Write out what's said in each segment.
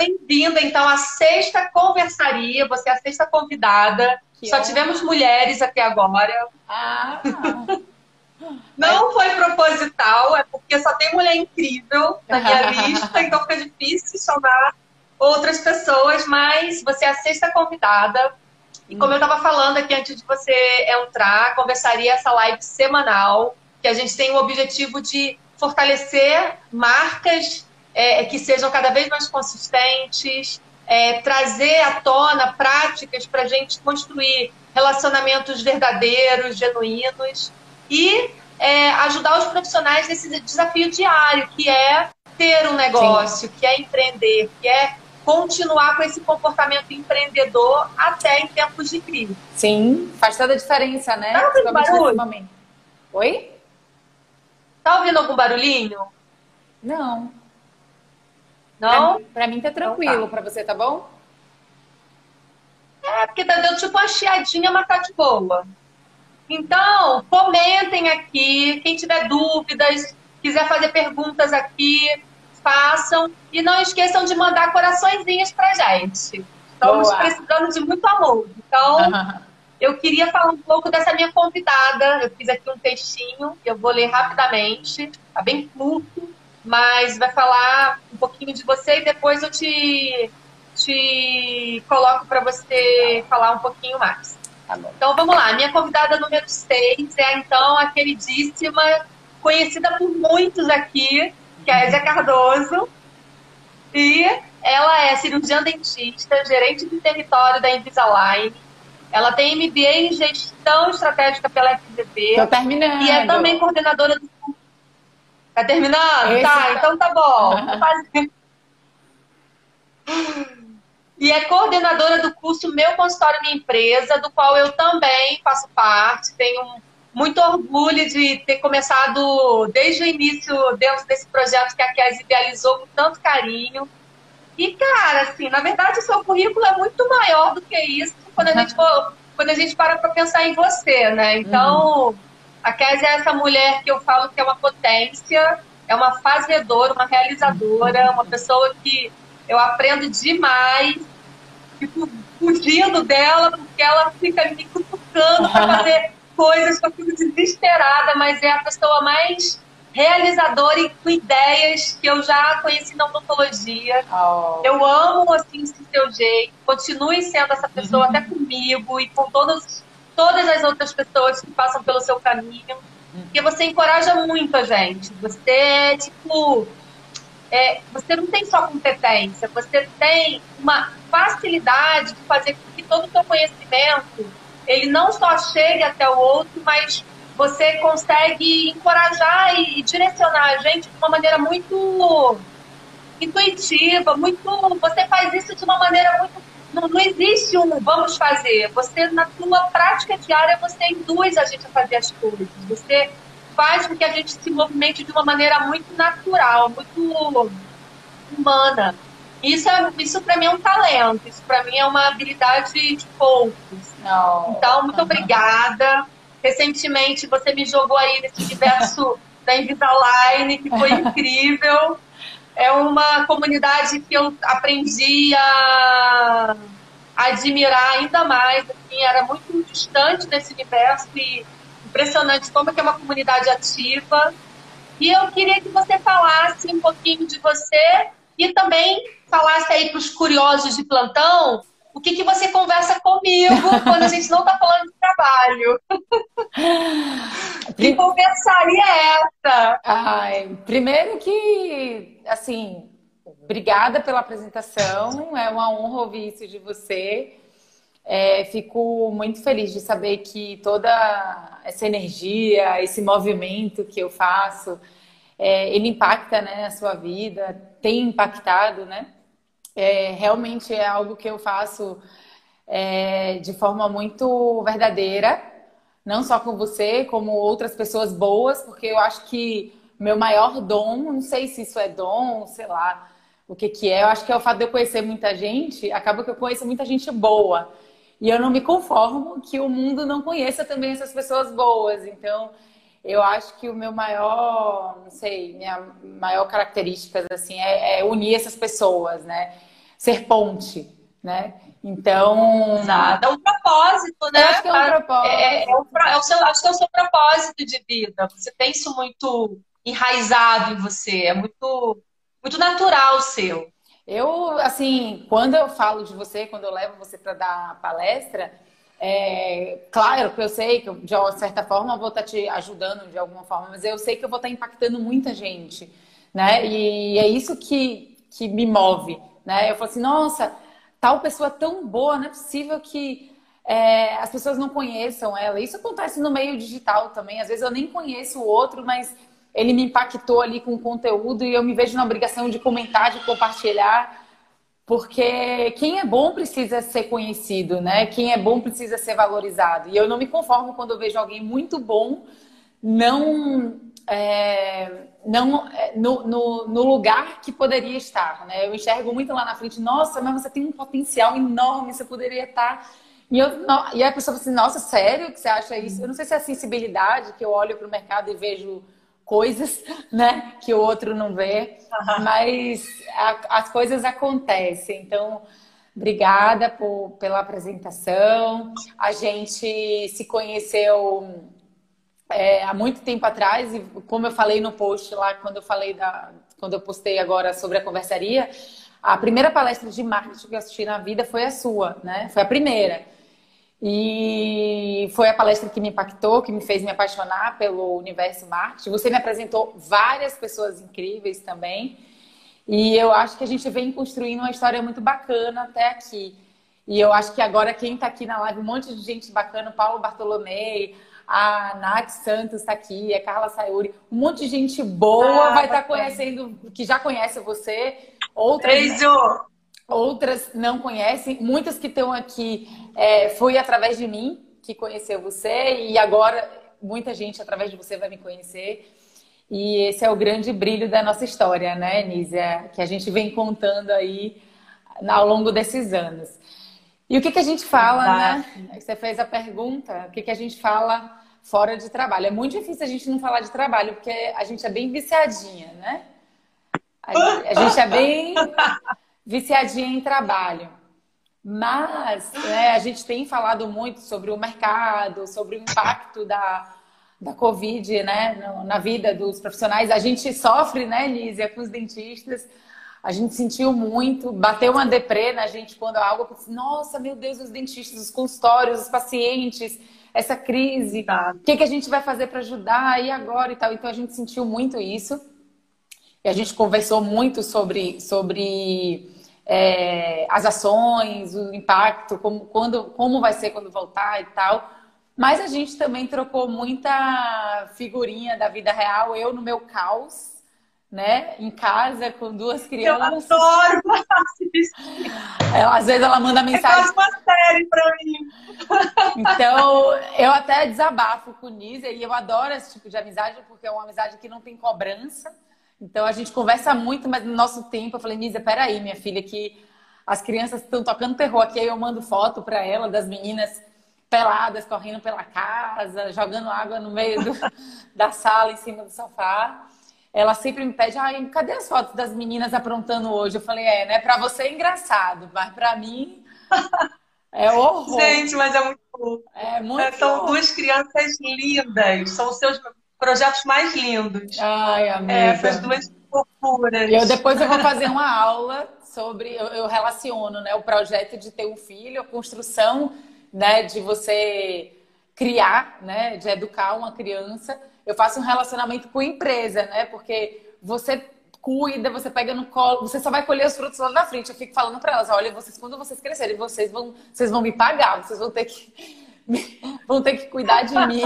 bem-vinda, então, à sexta conversaria. Você é a sexta convidada. Que Só tivemos mulheres até agora. Ah! Não foi proposital, é porque só tem mulher incrível na minha lista, então fica difícil chamar outras pessoas, mas você é a sexta convidada. E como eu estava falando aqui antes de você entrar, conversaria essa live semanal, que a gente tem o objetivo de fortalecer marcas é, que sejam cada vez mais consistentes, é, trazer à tona práticas para a gente construir relacionamentos verdadeiros, genuínos e é, ajudar os profissionais nesse desafio diário, que é ter um negócio, Sim. que é empreender, que é continuar com esse comportamento empreendedor até em tempos de crise. Sim, faz toda a diferença, né? Tá ouvindo barulho? Oi? Tá ouvindo algum barulhinho? Não. Não? Pra, pra mim tá tranquilo, então, tá. pra você tá bom? É, porque tá dando tipo uma chiadinha, mas tá de boa. Então, comentem aqui. Quem tiver dúvidas, quiser fazer perguntas aqui, façam. E não esqueçam de mandar coraçõezinhos pra gente. Estamos Boa. precisando de muito amor. Então, eu queria falar um pouco dessa minha convidada. Eu fiz aqui um textinho, eu vou ler rapidamente. Tá bem curto, mas vai falar um pouquinho de você e depois eu te, te coloco para você falar um pouquinho mais. Tá então vamos lá, minha convidada número 6 é então a queridíssima, conhecida por muitos aqui, Kézia é Cardoso. E ela é cirurgiã dentista, gerente de território da Invisalign. Ela tem MBA em gestão estratégica pela FGV. Tô terminando. E é também coordenadora do. Tá terminando? Esse tá, tá, então tá bom. e é coordenadora do curso Meu Consultório Minha Empresa, do qual eu também faço parte. Tenho muito orgulho de ter começado desde o início dentro desse projeto que a Kes idealizou com tanto carinho. E, cara, assim, na verdade, o seu currículo é muito maior do que isso quando a gente, for, quando a gente para para pensar em você, né? Então, uhum. A Kes é essa mulher que eu falo que é uma potência, é uma fazedora, uma realizadora, uma pessoa que eu aprendo demais, fico fugindo dela, porque ela fica me cutucando para fazer coisas que eu fico desesperada, mas é a pessoa mais realizadora e com ideias que eu já conheci na odontologia. Oh. Eu amo, assim, esse seu jeito. Continue sendo essa pessoa uhum. até comigo e com todas, todas as outras pessoas que passam pelo seu caminho. Porque você encoraja muito a gente. Você, tipo... É, você não tem só competência, você tem uma facilidade de fazer com que todo o seu conhecimento ele não só chegue até o outro, mas você consegue encorajar e direcionar a gente de uma maneira muito intuitiva, muito. Você faz isso de uma maneira muito. Não, não existe um vamos fazer. Você, na sua prática diária, você induz a gente a fazer as coisas. Você faz com que a gente se movimente de uma maneira muito natural, muito humana. Isso, é, isso para mim é um talento, isso para mim é uma habilidade de poucos. Não. Então, muito obrigada. Recentemente você me jogou aí nesse universo da Invisalign, que foi incrível. É uma comunidade que eu aprendi a admirar ainda mais. Assim, era muito distante desse universo e impressionante como é que é uma comunidade ativa. E eu queria que você falasse um pouquinho de você e também falasse aí para os curiosos de plantão o que, que você conversa comigo quando a gente não está falando de trabalho. que conversaria é essa? Ai, primeiro que, assim, obrigada pela apresentação, é uma honra ouvir isso de você. É, fico muito feliz de saber que toda essa energia, esse movimento que eu faço, é, ele impacta né, a sua vida, tem impactado, né? é, realmente é algo que eu faço é, de forma muito verdadeira, não só com você, como outras pessoas boas, porque eu acho que meu maior dom, não sei se isso é dom, sei lá o que que é, eu acho que é o fato de eu conhecer muita gente, acaba que eu conheço muita gente boa. E eu não me conformo que o mundo não conheça também essas pessoas boas. Então, eu acho que o meu maior, não sei, minha maior característica assim é, é unir essas pessoas, né? ser ponte, né? Então. Exato. É um propósito, né? acho que é um propósito. É, é, é o seu, acho que é o seu propósito de vida. Você tem isso muito enraizado em você. É muito, muito natural o seu. Eu, assim, quando eu falo de você, quando eu levo você para dar palestra, é, claro que eu sei que de uma certa forma eu vou estar tá te ajudando de alguma forma, mas eu sei que eu vou estar tá impactando muita gente, né? E é isso que, que me move, né? Eu falo assim, nossa, tal pessoa tão boa, não é possível que é, as pessoas não conheçam ela. Isso acontece no meio digital também. Às vezes eu nem conheço o outro, mas ele me impactou ali com o conteúdo e eu me vejo na obrigação de comentar, de compartilhar, porque quem é bom precisa ser conhecido, né? Quem é bom precisa ser valorizado. E eu não me conformo quando eu vejo alguém muito bom não é, não é, no, no, no, lugar que poderia estar, né? Eu enxergo muito lá na frente, nossa, mas você tem um potencial enorme, você poderia estar. E, eu, e a pessoa fala assim, nossa, sério que você acha isso? Eu não sei se é a sensibilidade que eu olho para o mercado e vejo coisas, né, que o outro não vê, mas a, as coisas acontecem. Então, obrigada por, pela apresentação. A gente se conheceu é, há muito tempo atrás, e como eu falei no post lá, quando eu falei da. Quando eu postei agora sobre a conversaria, a primeira palestra de marketing que eu assisti na vida foi a sua, né? Foi a primeira. E foi a palestra que me impactou, que me fez me apaixonar pelo universo marketing. Você me apresentou várias pessoas incríveis também. E eu acho que a gente vem construindo uma história muito bacana até aqui. E eu acho que agora quem está aqui na live, um monte de gente bacana, Paulo Bartolomei, a Nath Santos está aqui, a Carla Sayuri, um monte de gente boa ah, vai estar tá conhecendo, que já conhece você. Outras, Beijo! Outras não conhecem. Muitas que estão aqui é, foi através de mim que conheceu você e agora muita gente através de você vai me conhecer. E esse é o grande brilho da nossa história, né, Nízia? Que a gente vem contando aí ao longo desses anos. E o que, que a gente fala, né? Você fez a pergunta, o que, que a gente fala fora de trabalho. É muito difícil a gente não falar de trabalho, porque a gente é bem viciadinha, né? A gente é bem viciadinha em trabalho. Mas né, a gente tem falado muito sobre o mercado, sobre o impacto da, da Covid né, na vida dos profissionais. A gente sofre, né, Lízia, com os dentistas. A gente sentiu muito, bateu uma deprê na gente quando algo. Nossa, meu Deus, os dentistas, os consultórios, os pacientes essa crise, tá. o que, que a gente vai fazer para ajudar e agora e tal. Então a gente sentiu muito isso. E a gente conversou muito sobre, sobre é, as ações, o impacto, como, quando, como vai ser quando voltar e tal. Mas a gente também trocou muita figurinha da vida real, eu no meu caos, né? Em casa com duas crianças. Eu adoro ela, Às vezes ela manda mensagem. É uma série pra mim. Então, eu até desabafo com o Nízia e eu adoro esse tipo de amizade porque é uma amizade que não tem cobrança. Então a gente conversa muito, mas no nosso tempo eu falei, Nízia, peraí, minha filha, que as crianças estão tocando terror aqui, aí eu mando foto para ela das meninas peladas correndo pela casa, jogando água no meio do, da sala, em cima do sofá ela sempre me pede, ai, cadê as fotos das meninas aprontando hoje? Eu falei, é, né? Pra você é engraçado, mas pra mim é horror. Gente, mas é muito bom. É muito é, São duas crianças lindas, são os seus projetos mais lindos. Ai, amiga. É, essas duas fofuras. Eu depois eu vou fazer uma aula sobre, eu, eu relaciono, né, o projeto de ter um filho, a construção, né, de você criar, né, de educar uma criança eu faço um relacionamento com empresa, né? Porque você cuida, você pega no colo, você só vai colher os frutos lá na frente. Eu fico falando para elas, olha, vocês quando vocês crescerem, vocês vão, vocês vão me pagar, vocês vão ter que vão ter que cuidar de mim.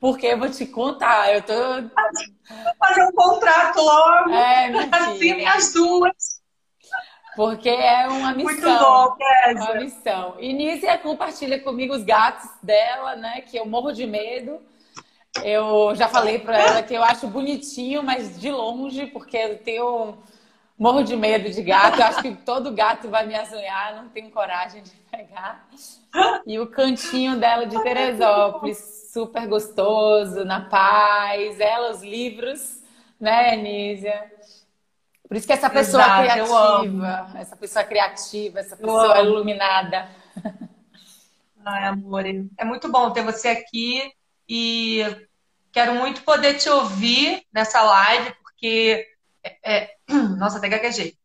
Porque eu vou te contar, eu tô Vou fazer um contrato logo. É, assim as duas. Porque é uma missão. Muito bom, Kézia. Uma missão. Inícia compartilha comigo os gatos dela, né? Que eu morro de medo. Eu já falei para ela que eu acho bonitinho, mas de longe, porque eu tenho morro de medo de gato. Eu acho que todo gato vai me azunhar, não tenho coragem de pegar. E o cantinho dela de Teresópolis, super gostoso, na paz. Ela, os livros, né, Nízia? Por isso que essa pessoa Exato, criativa, essa pessoa criativa, essa pessoa iluminada. Ai, amor, é muito bom ter você aqui e quero muito poder te ouvir nessa live, porque é, é, nossa, até gaguejei.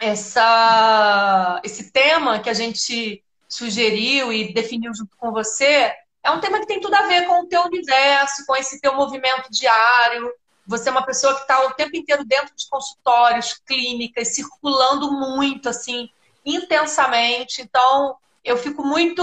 Essa, esse tema que a gente sugeriu e definiu junto com você é um tema que tem tudo a ver com o teu universo, com esse teu movimento diário, você é uma pessoa que está o tempo inteiro dentro de consultórios, clínicas, circulando muito, assim, intensamente. Então, eu fico muito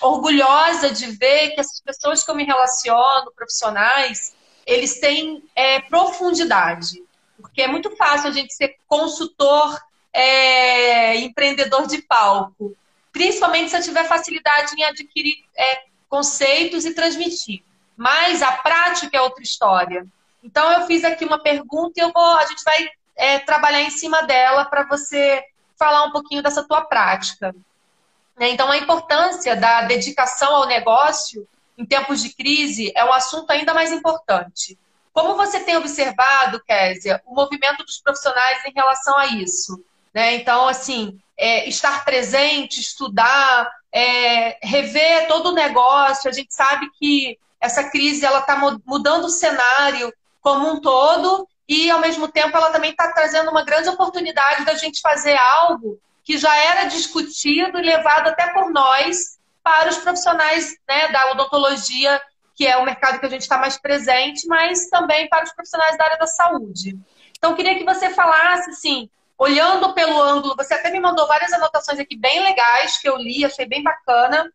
orgulhosa de ver que essas pessoas que eu me relaciono, profissionais, eles têm é, profundidade. Porque é muito fácil a gente ser consultor, é, empreendedor de palco. Principalmente se eu tiver facilidade em adquirir é, conceitos e transmitir. Mas a prática é outra história. Então eu fiz aqui uma pergunta e eu vou, a gente vai é, trabalhar em cima dela para você falar um pouquinho dessa tua prática. Né? Então a importância da dedicação ao negócio em tempos de crise é um assunto ainda mais importante. Como você tem observado, Késia, o movimento dos profissionais em relação a isso? Né? Então, assim, é, estar presente, estudar, é, rever todo o negócio. A gente sabe que essa crise ela está mudando o cenário como um todo e ao mesmo tempo ela também está trazendo uma grande oportunidade da gente fazer algo que já era discutido e levado até por nós para os profissionais né, da odontologia, que é o mercado que a gente está mais presente, mas também para os profissionais da área da saúde. Então, queria que você falasse, assim, olhando pelo ângulo, você até me mandou várias anotações aqui bem legais que eu li, achei bem bacana.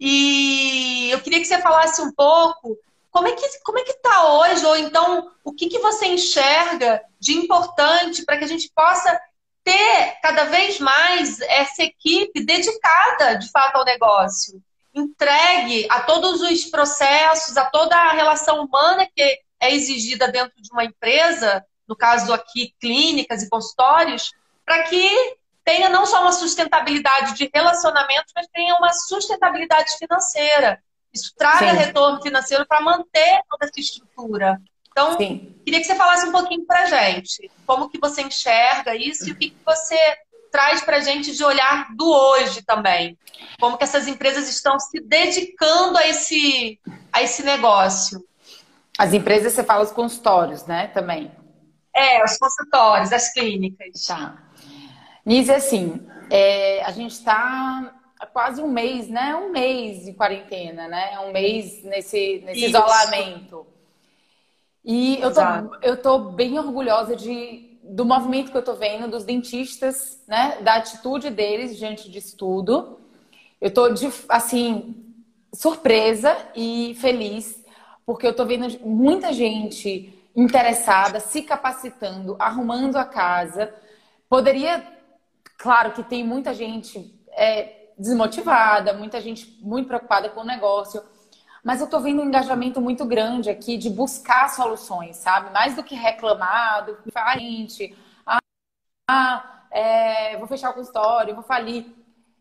E eu queria que você falasse um pouco como é que como é que está hoje ou então o que, que você enxerga de importante para que a gente possa ter cada vez mais essa equipe dedicada de fato ao negócio, entregue a todos os processos, a toda a relação humana que é exigida dentro de uma empresa, no caso aqui clínicas e consultórios, para que tenha não só uma sustentabilidade de relacionamentos, mas tenha uma sustentabilidade financeira. Isso traga Sim. retorno financeiro para manter toda essa estrutura. Então, Sim. Queria que você falasse um pouquinho para a gente. Como que você enxerga isso e o que, que você traz para a gente de olhar do hoje também. Como que essas empresas estão se dedicando a esse, a esse negócio. As empresas, você fala os consultórios, né? Também. É, os consultórios, as clínicas. Tá. Nise, assim, é, a gente está há quase um mês, né? Um mês de quarentena, né? Um mês nesse, nesse isolamento. E eu tô, eu tô bem orgulhosa de, do movimento que eu tô vendo, dos dentistas, né? Da atitude deles diante disso tudo. Eu tô, de, assim, surpresa e feliz, porque eu tô vendo muita gente interessada, se capacitando, arrumando a casa. Poderia Claro que tem muita gente é, desmotivada, muita gente muito preocupada com o negócio. Mas eu estou vendo um engajamento muito grande aqui de buscar soluções, sabe? Mais do que reclamar, do que gente, ah, ah é, vou fechar o consultório, vou falir.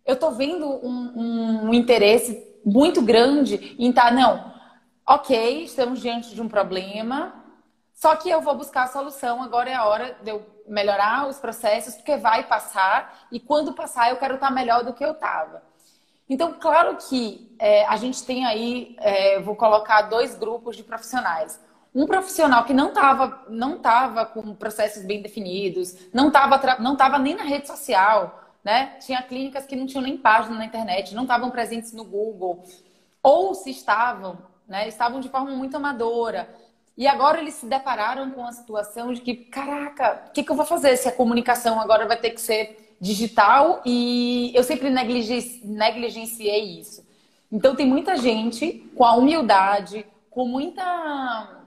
Eu estou vendo um, um, interesse muito grande em estar, tá, não, ok, estamos diante de um problema, só que eu vou buscar a solução, agora é a hora de eu melhorar os processos, porque vai passar, e quando passar eu quero estar melhor do que eu estava. Então, claro que é, a gente tem aí, é, vou colocar dois grupos de profissionais. Um profissional que não estava não tava com processos bem definidos, não estava não tava nem na rede social, né? Tinha clínicas que não tinham nem página na internet, não estavam presentes no Google, ou se estavam, né? Estavam de forma muito amadora. E agora eles se depararam com a situação de que, caraca, o que, que eu vou fazer se a comunicação agora vai ter que ser digital e eu sempre negligenciei isso. Então tem muita gente com a humildade, com muita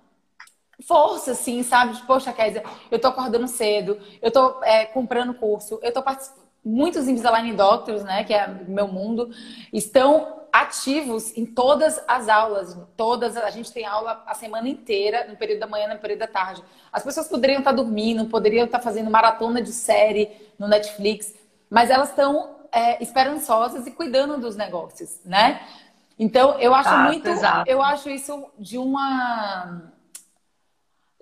força, assim, sabe? De, Poxa, Kézia, eu tô acordando cedo, eu tô é, comprando curso, eu tô participando. Muitos Invisalign Doctors, né, que é meu mundo, estão ativos em todas as aulas, todas a gente tem aula a semana inteira, no período da manhã, no período da tarde. As pessoas poderiam estar dormindo, poderiam estar fazendo maratona de série no Netflix, mas elas estão é, esperançosas e cuidando dos negócios, né? Então eu acho tá, muito, exato. eu acho isso de uma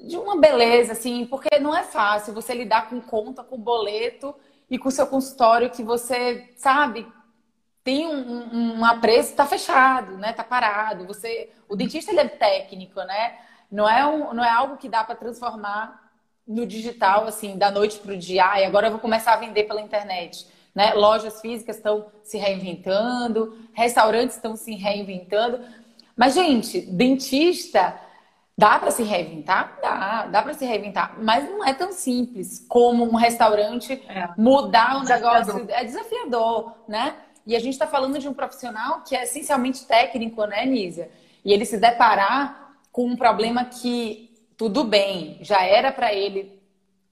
de uma beleza, assim, porque não é fácil você lidar com conta, com boleto e com o seu consultório que você, sabe, tem um, um, um apreço, tá fechado, né? Tá parado. Você, o dentista ele é técnico, né? Não é, um, não é algo que dá para transformar no digital, assim, da noite para o dia. E agora eu vou começar a vender pela internet. Né? Lojas físicas estão se reinventando, restaurantes estão se reinventando. Mas, gente, dentista Dá para se reinventar? Dá, dá para se reinventar, mas não é tão simples como um restaurante é. mudar o negócio. É desafiador, né? E a gente está falando de um profissional que é essencialmente técnico, né, Nízia? E ele se deparar com um problema que, tudo bem, já era para ele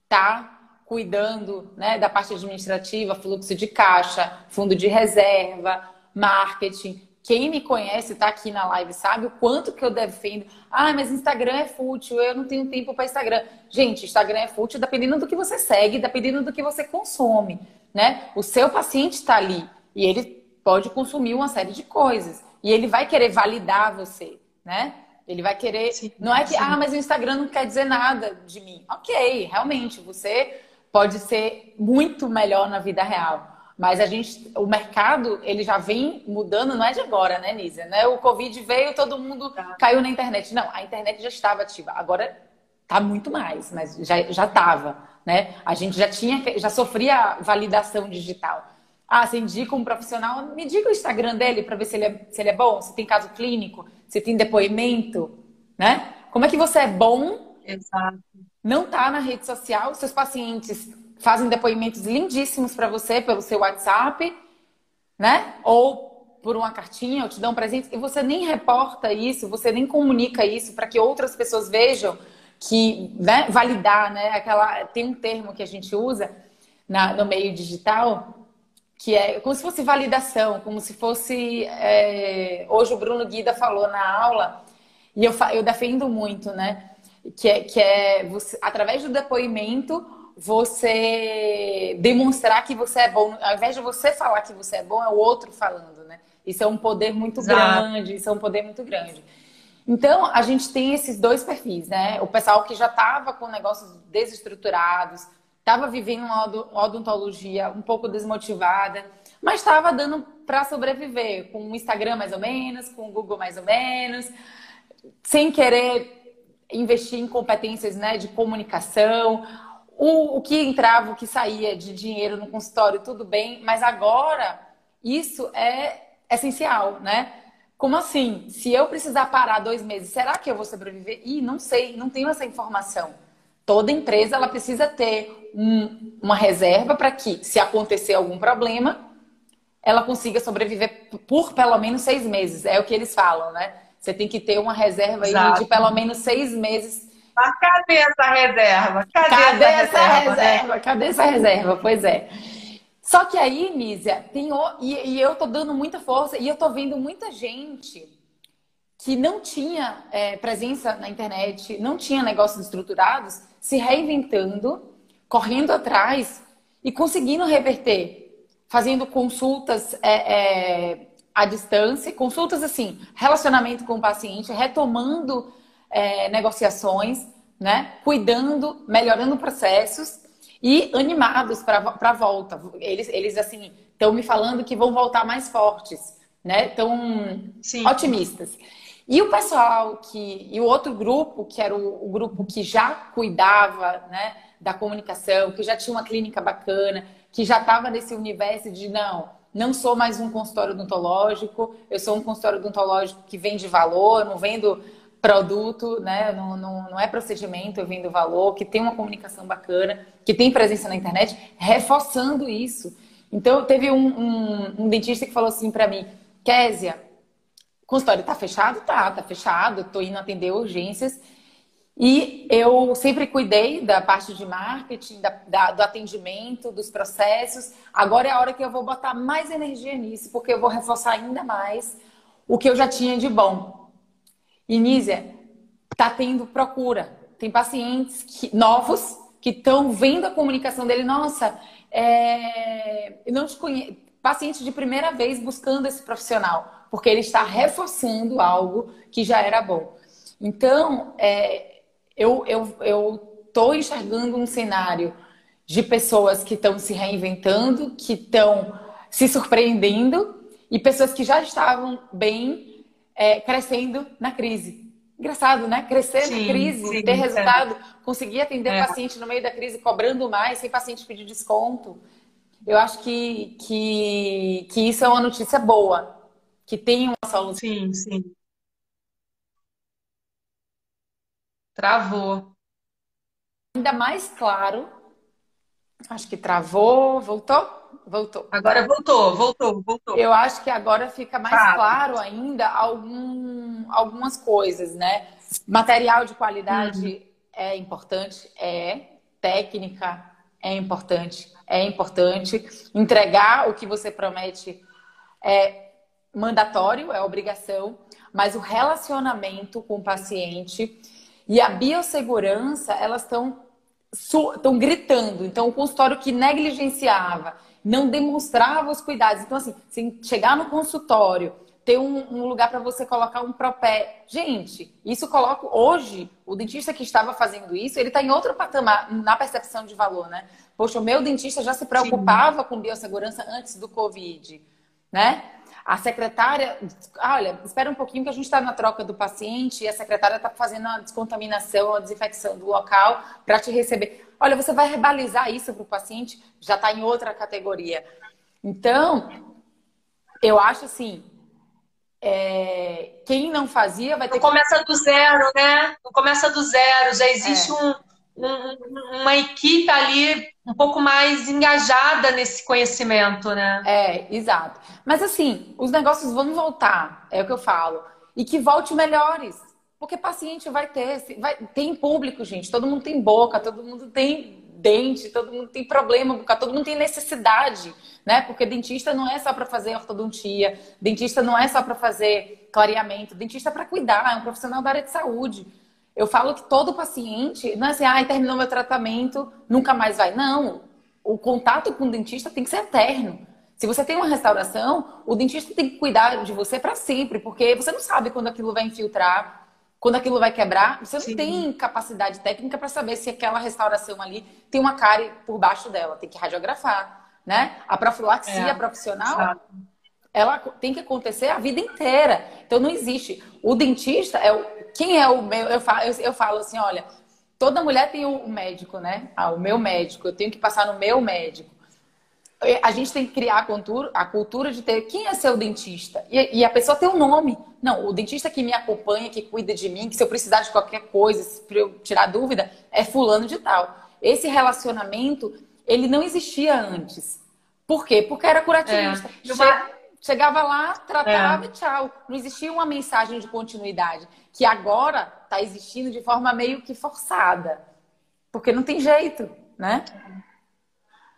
estar tá cuidando né, da parte administrativa, fluxo de caixa, fundo de reserva, marketing, quem me conhece, está aqui na live, sabe o quanto que eu defendo. Ah, mas Instagram é fútil, eu não tenho tempo para Instagram. Gente, Instagram é fútil dependendo do que você segue, dependendo do que você consome, né? O seu paciente está ali e ele pode consumir uma série de coisas e ele vai querer validar você, né? Ele vai querer. Sim, não é que, sim. ah, mas o Instagram não quer dizer nada de mim. Ok, realmente, você pode ser muito melhor na vida real. Mas a gente, o mercado, ele já vem mudando, não é de agora, né, Nízia? Né? O Covid veio, todo mundo tá. caiu na internet. Não, a internet já estava ativa. Agora tá muito mais, mas já já estava, né? A gente já tinha, já sofria validação digital. Ah, você indica um profissional, me diga o Instagram dele para ver se ele, é, se ele é bom, se tem caso clínico, se tem depoimento, né? Como é que você é bom? Exato. Não tá na rede social, seus pacientes fazem depoimentos lindíssimos para você pelo seu WhatsApp, né? Ou por uma cartinha, ou te dão um presente, e você nem reporta isso, você nem comunica isso para que outras pessoas vejam que, né, validar, né? Aquela, tem um termo que a gente usa na, no meio digital que é como se fosse validação, como se fosse. É... Hoje o Bruno Guida falou na aula, e eu, eu defendo muito, né? Que é, que é você, através do depoimento, você demonstrar que você é bom, ao invés de você falar que você é bom, é o outro falando, né? Isso é um poder muito Exato. grande, isso é um poder muito grande. Então, a gente tem esses dois perfis, né? O pessoal que já estava com negócios desestruturados, estava vivendo uma odontologia um pouco desmotivada, mas estava dando para sobreviver, com o Instagram mais ou menos, com o Google mais ou menos, sem querer investir em competências né, de comunicação, o, o que entrava, o que saía de dinheiro no consultório, tudo bem, mas agora isso é essencial, né? Como assim? Se eu precisar parar dois meses, será que eu vou sobreviver? Ih, não sei, não tenho essa informação. Toda empresa ela precisa ter um, uma reserva para que, se acontecer algum problema, ela consiga sobreviver por pelo menos seis meses. É o que eles falam, né? Você tem que ter uma reserva de pelo menos seis meses mas cadê essa reserva? Cadê, cadê essa, essa reserva? reserva? Né? Cadê essa reserva? Pois é. Só que aí, Nízia, tem o... e, e, eu tô dando muita força, e eu tô vendo muita gente que não tinha é, presença na internet, não tinha negócios estruturados, se reinventando, correndo atrás e conseguindo reverter, fazendo consultas é, é, à distância, consultas assim, relacionamento com o paciente, retomando é, negociações, né? Cuidando, melhorando processos e animados para a volta. Eles, eles assim, estão me falando que vão voltar mais fortes, né? Estão otimistas. E o pessoal que. E o outro grupo, que era o, o, grupo que já cuidava né, da comunicação, que já tinha uma clínica bacana, que já estava nesse universo de não, não sou mais um consultório odontológico, eu sou um consultório odontológico que vende valor, não vendo produto, né? Não, não, não é procedimento, eu vendo valor, que tem uma comunicação bacana, que tem presença na internet, reforçando isso. Então, teve um, um, um dentista que falou assim para mim, Késia, consultório tá fechado? Tá, tá fechado, tô indo atender urgências. E eu sempre cuidei da parte de marketing, da, da, do atendimento, dos processos. Agora é a hora que eu vou botar mais energia nisso, porque eu vou reforçar ainda mais o que eu já tinha de bom. E Nízia, tá tendo procura. Tem pacientes que, novos que estão vendo a comunicação dele. Nossa, é... eu não te. Paciente de primeira vez buscando esse profissional, porque ele está reforçando algo que já era bom. Então, é... eu, eu, eu enxergando um cenário de pessoas que estão se reinventando, que estão se surpreendendo e pessoas que já estavam bem é, crescendo na crise. Engraçado, né? Crescer sim, na crise, sim, ter é. resultado, é. conseguir atender é. paciente no meio da crise cobrando mais, sem paciente pedir desconto. Eu acho que, que, que isso é uma notícia boa, que tem uma solução. Sim, sim. Travou. Ainda mais claro. Acho que travou, voltou? Voltou. Agora voltou, voltou, voltou. Eu acho que agora fica mais claro, claro ainda algum, algumas coisas, né? Material de qualidade uhum. é importante, é. Técnica é importante, é importante. Entregar o que você promete é mandatório, é obrigação, mas o relacionamento com o paciente e a biossegurança, elas estão estão gritando. Então, o consultório que negligenciava, não demonstrava os cuidados. Então, assim, sem chegar no consultório, ter um, um lugar para você colocar um propé. Gente, isso coloca. Hoje, o dentista que estava fazendo isso, ele está em outro patamar na percepção de valor, né? Poxa, o meu dentista já se preocupava Sim. com biossegurança antes do Covid, né? A secretária, olha, espera um pouquinho que a gente está na troca do paciente e a secretária está fazendo a descontaminação, a desinfecção do local para te receber. Olha, você vai rebalizar isso para o paciente, já está em outra categoria. Então, eu acho assim, é, quem não fazia vai ter. Não começa do zero, né? Não começa do zero, já existe é. um, uma equipe ali um pouco mais engajada nesse conhecimento, né? É, exato. Mas assim, os negócios vão voltar, é o que eu falo. E que volte melhores. Porque paciente vai ter, vai, tem público, gente. Todo mundo tem boca, todo mundo tem dente, todo mundo tem problema, todo mundo tem necessidade, né? Porque dentista não é só para fazer ortodontia, dentista não é só para fazer clareamento, dentista é para cuidar, é um profissional da área de saúde. Eu falo que todo paciente, não é assim, ah, terminou meu tratamento, nunca mais vai. Não. O contato com o dentista tem que ser eterno. Se você tem uma restauração, o dentista tem que cuidar de você para sempre, porque você não sabe quando aquilo vai infiltrar, quando aquilo vai quebrar. Você não Sim. tem capacidade técnica para saber se aquela restauração ali tem uma cárie por baixo dela. Tem que radiografar, né? A profilaxia é, profissional, ela tem que acontecer a vida inteira. Então não existe. O dentista é o quem é o meu. Eu falo, eu, eu falo assim: olha, toda mulher tem o médico, né? Ah, o meu médico, eu tenho que passar no meu médico. A gente tem que criar a cultura, a cultura de ter quem é seu dentista. E, e a pessoa tem um nome. Não, o dentista que me acompanha, que cuida de mim, que se eu precisar de qualquer coisa, para eu tirar dúvida, é fulano de tal. Esse relacionamento, ele não existia antes. Por quê? Porque era curativista. É. Chegava lá, tratava é. e tchau. Não existia uma mensagem de continuidade, que agora está existindo de forma meio que forçada. Porque não tem jeito, né?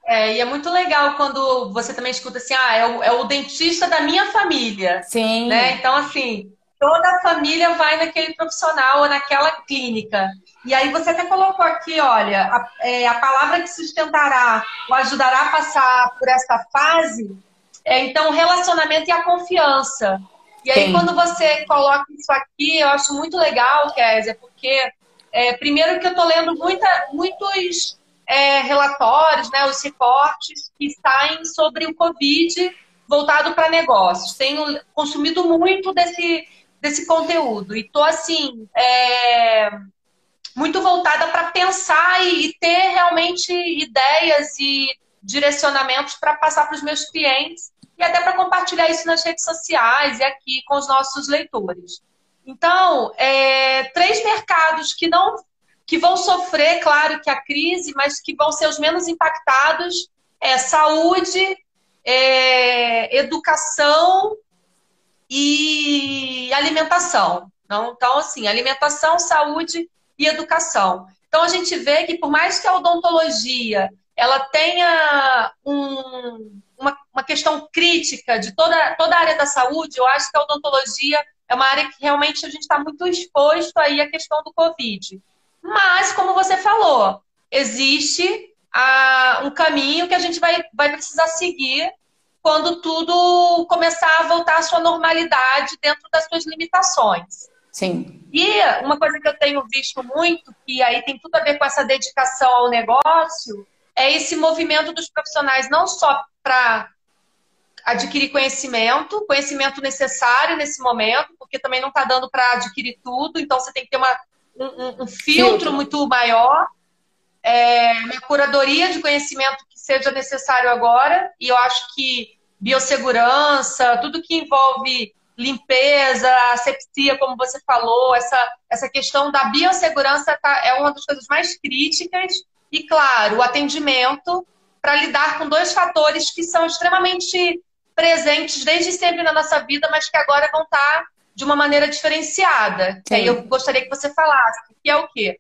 É, e é muito legal quando você também escuta assim, ah, é o, é o dentista da minha família. Sim. Né? Então, assim, toda a família vai naquele profissional ou naquela clínica. E aí você até colocou aqui, olha, a, é, a palavra que sustentará ou ajudará a passar por esta fase é, então, o relacionamento e a confiança. E aí, Sim. quando você coloca isso aqui, eu acho muito legal, Kézia, porque, é, primeiro, que eu estou lendo muita, muitos é, relatórios, né, os reportes que saem sobre o Covid voltado para negócios. Tenho consumido muito desse, desse conteúdo. E estou, assim, é, muito voltada para pensar e, e ter realmente ideias e direcionamentos para passar para os meus clientes e até para compartilhar isso nas redes sociais e aqui com os nossos leitores. Então, é, três mercados que não que vão sofrer, claro, que a crise, mas que vão ser os menos impactados é saúde, é, educação e alimentação. Não? Então, assim, alimentação, saúde e educação. Então, a gente vê que por mais que a odontologia ela tenha um, uma, uma questão crítica de toda, toda a área da saúde, eu acho que a odontologia é uma área que realmente a gente está muito exposto aí à questão do Covid. Mas, como você falou, existe a, um caminho que a gente vai, vai precisar seguir quando tudo começar a voltar à sua normalidade dentro das suas limitações. Sim. E uma coisa que eu tenho visto muito, que aí tem tudo a ver com essa dedicação ao negócio, é esse movimento dos profissionais, não só para adquirir conhecimento, conhecimento necessário nesse momento, porque também não está dando para adquirir tudo, então você tem que ter uma, um, um filtro, filtro, muito maior, é, uma curadoria de conhecimento que seja necessário agora, e eu acho que biossegurança, tudo que envolve limpeza, asepsia, como você falou, essa, essa questão da biossegurança tá, é uma das coisas mais críticas. E, claro, o atendimento para lidar com dois fatores que são extremamente presentes desde sempre na nossa vida, mas que agora vão estar de uma maneira diferenciada. E aí eu gostaria que você falasse, que é o quê?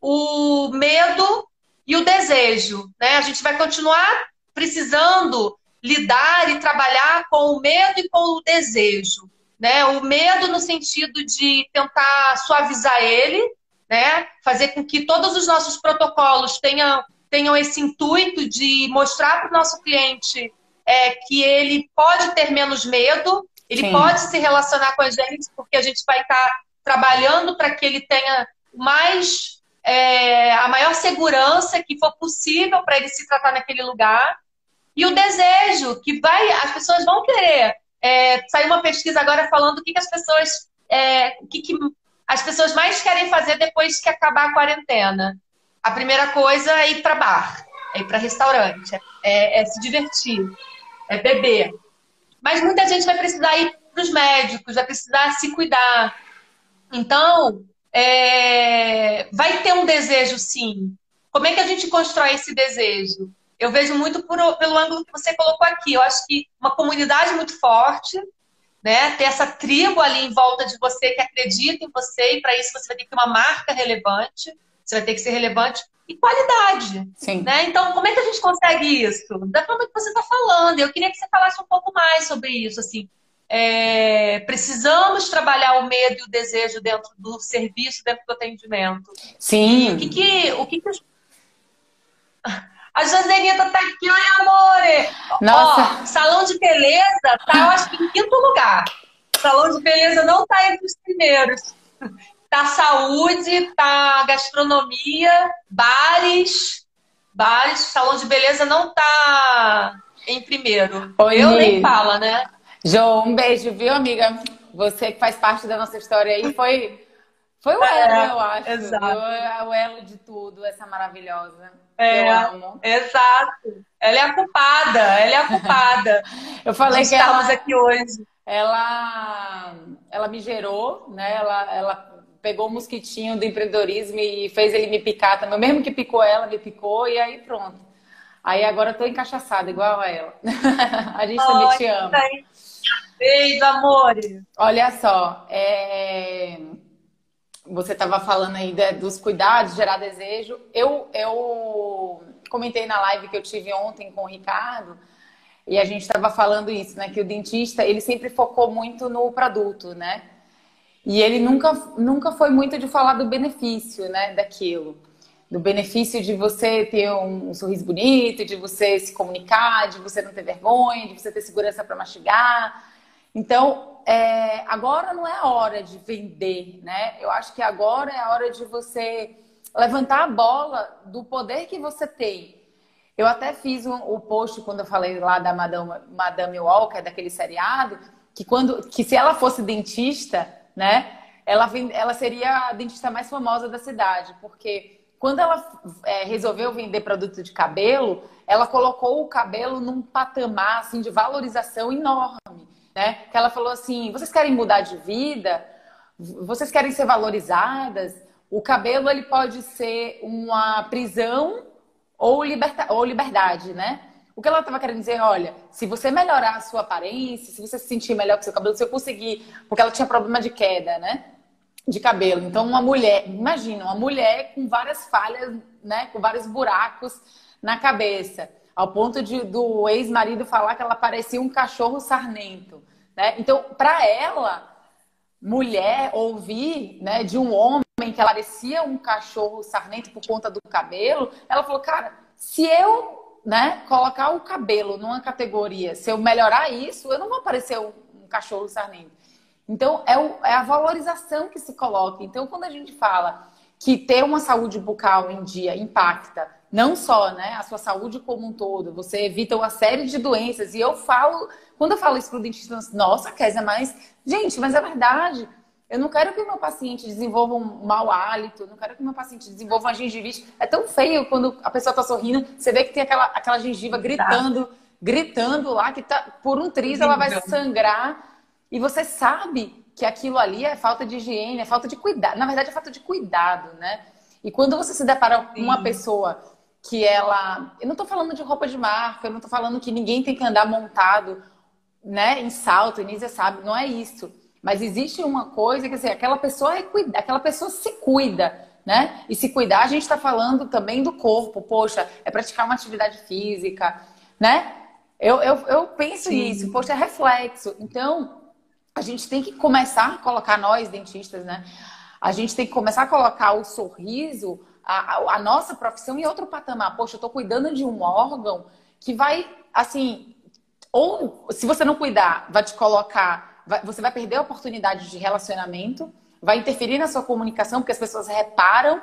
O medo e o desejo. Né? A gente vai continuar precisando lidar e trabalhar com o medo e com o desejo. Né? O medo no sentido de tentar suavizar ele, né? fazer com que todos os nossos protocolos tenham, tenham esse intuito de mostrar para o nosso cliente é, que ele pode ter menos medo, ele Sim. pode se relacionar com a gente, porque a gente vai estar tá trabalhando para que ele tenha mais é, a maior segurança que for possível para ele se tratar naquele lugar. E o desejo, que vai, as pessoas vão querer. É, saiu uma pesquisa agora falando o que, que as pessoas. É, o que, que as pessoas mais querem fazer depois que acabar a quarentena. A primeira coisa é ir para bar, é ir para restaurante, é, é, se divertir, é beber. Mas muita gente vai precisar ir para os médicos, vai precisar se cuidar. Então, é, vai ter um desejo, sim. Como é que a gente constrói esse desejo? eu vejo muito por, pelo ângulo que você colocou aqui. Eu acho que uma comunidade muito forte, né? Ter essa tribo ali em volta de você que acredita em você, e para isso você vai ter que ter uma marca relevante, você vai ter que ser relevante e qualidade. Sim. Né? Então, como é que a gente consegue isso? Da forma que você está falando. Eu queria que você falasse um pouco mais sobre isso. Assim, é, precisamos trabalhar o medo e o desejo dentro do serviço, dentro do atendimento. Sim. o que, que, o que, que a Josenita tá aqui, oi, amore! Nossa. Ó, salão de beleza tá, eu acho que em quinto lugar. Salão de beleza não tá entre os primeiros. Tá saúde, tá gastronomia, bares, bares, salão de beleza não tá em primeiro. Oi, eu nem fala, né? João, um beijo, viu, amiga? Você que faz parte da nossa história aí foi foi o elo, é, eu acho. Exato. O elo de tudo, essa maravilhosa. É. Exato. Ela é a culpada, ela é a culpada. eu falei que estamos aqui hoje. Ela, ela me gerou, né? Ela, ela pegou o mosquitinho do empreendedorismo e fez ele me picar também. Mesmo que picou ela, me picou e aí pronto. Aí agora eu tô encaixaçada igual a ela. a gente oh, também te ama. Beijo, amor. Olha só, é você estava falando aí de, dos cuidados, gerar desejo. Eu, eu comentei na live que eu tive ontem com o Ricardo e a gente estava falando isso, né? Que o dentista ele sempre focou muito no produto, né? E ele nunca, nunca foi muito de falar do benefício, né? Daquilo. Do benefício de você ter um, um sorriso bonito, de você se comunicar, de você não ter vergonha, de você ter segurança para mastigar. Então, é, agora não é a hora de vender, né? Eu acho que agora é a hora de você levantar a bola do poder que você tem. Eu até fiz o um, um post quando eu falei lá da Madame, Madame Walker, daquele seriado, que quando que se ela fosse dentista, né, ela, ela seria a dentista mais famosa da cidade, porque quando ela é, resolveu vender produto de cabelo, ela colocou o cabelo num patamar assim, de valorização enorme né? Que ela falou assim: vocês querem mudar de vida? Vocês querem ser valorizadas? O cabelo ele pode ser uma prisão ou, liberta ou liberdade, né? O que ela estava querendo dizer, olha, se você melhorar a sua aparência, se você se sentir melhor com seu cabelo, se eu conseguir, porque ela tinha problema de queda, né? De cabelo. Então, uma mulher, imagina, uma mulher com várias falhas, né? Com vários buracos na cabeça ao ponto de, do ex-marido falar que ela parecia um cachorro sarnento. Né? Então, para ela, mulher, ouvir né, de um homem que ela parecia um cachorro sarnento por conta do cabelo, ela falou, cara, se eu né, colocar o cabelo numa categoria, se eu melhorar isso, eu não vou parecer um, cachorro sarnento. Então, é, o, é a valorização que se coloca. Então, quando a gente fala que ter uma saúde bucal em dia impacta não só né, a sua saúde como um todo, você evita uma série de doenças. E eu falo, quando eu falo isso para o dentista, nossa, Kézia, mas, gente, mas é verdade. Eu não quero que o meu paciente desenvolva um mau hálito, não quero que o meu paciente desenvolva uma gengivite. É tão feio quando a pessoa está sorrindo, você vê que tem aquela, aquela gengiva gritando, gritando lá, que tá, por um triz ela vai sangrar. E você sabe que aquilo ali é falta de higiene, é falta de cuidado. Na verdade, é falta de cuidado, né? E quando você se depara com uma pessoa que ela. Eu não estou falando de roupa de marca, eu não estou falando que ninguém tem que andar montado né, em salto, Nízia sabe, não é isso. Mas existe uma coisa que assim, aquela pessoa é cuida, aquela pessoa se cuida, né? E se cuidar, a gente está falando também do corpo. Poxa, é praticar uma atividade física, né? Eu, eu, eu penso Sim. nisso, poxa, é reflexo. Então, a gente tem que começar a colocar, nós dentistas, né? A gente tem que começar a colocar o sorriso, a, a nossa profissão em outro patamar. Poxa, eu estou cuidando de um órgão que vai, assim, ou se você não cuidar, vai te colocar vai, você vai perder a oportunidade de relacionamento, vai interferir na sua comunicação, porque as pessoas reparam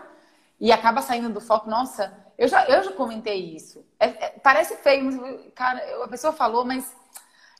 e acaba saindo do foco. Nossa, eu já, eu já comentei isso. É, é, parece feio, mas, cara, a pessoa falou, mas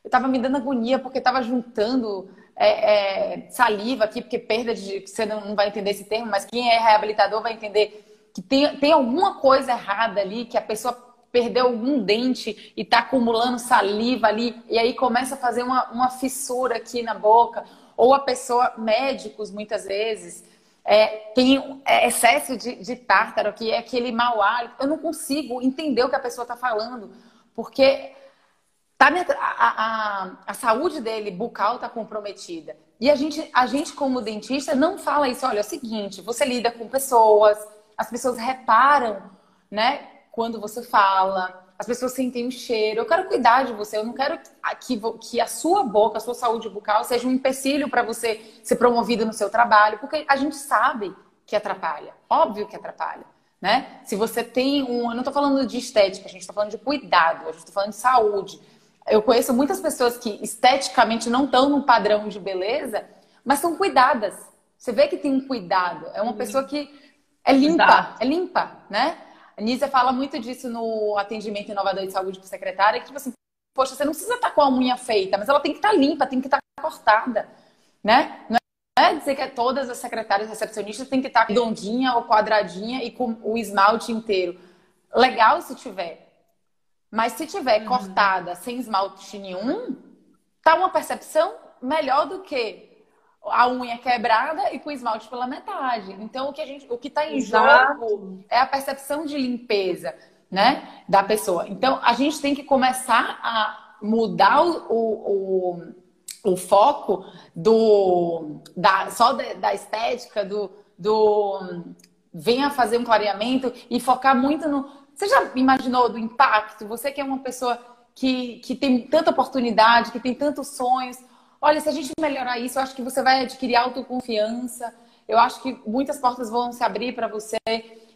eu tava me dando agonia porque tava juntando é, é, saliva aqui, porque perda de. Você não vai entender esse termo, mas quem é reabilitador vai entender que tem, tem alguma coisa errada ali, que a pessoa perdeu algum dente e está acumulando saliva ali, e aí começa a fazer uma, uma fissura aqui na boca. Ou a pessoa, médicos muitas vezes, é, tem é, excesso de, de tártaro, que é aquele mau hálito. Eu não consigo entender o que a pessoa está falando, porque tá, a, a, a saúde dele bucal está comprometida. E a gente, a gente, como dentista, não fala isso. Olha, é o seguinte: você lida com pessoas, as pessoas reparam, né? Quando você fala, as pessoas sentem o cheiro. Eu quero cuidar de você, eu não quero que, que a sua boca, a sua saúde bucal seja um empecilho para você ser promovido no seu trabalho, porque a gente sabe que atrapalha, óbvio que atrapalha. Né? Se você tem um. Eu não estou falando de estética, a gente está falando de cuidado, a gente está falando de saúde. Eu conheço muitas pessoas que esteticamente não estão num padrão de beleza, mas são cuidadas. Você vê que tem um cuidado. É uma pessoa que é limpa, é limpa, né? A Nízia fala muito disso no atendimento inovador de saúde para secretária, que tipo assim, poxa, você não precisa estar com a unha feita, mas ela tem que estar limpa, tem que estar cortada, né? Não é dizer que todas as secretárias recepcionistas têm que estar redondinha ou quadradinha e com o esmalte inteiro. Legal se tiver. Mas se tiver uhum. cortada, sem esmalte nenhum, tá uma percepção melhor do que a unha quebrada e com esmalte pela metade. Então, o que a gente, o que está em Exato. jogo é a percepção de limpeza, né, da pessoa. Então, a gente tem que começar a mudar o, o, o, o foco do da, só da, da estética, do, do venha fazer um clareamento e focar muito no. Você já imaginou do impacto? Você que é uma pessoa que, que tem tanta oportunidade, que tem tantos sonhos Olha, se a gente melhorar isso, eu acho que você vai adquirir autoconfiança. Eu acho que muitas portas vão se abrir para você.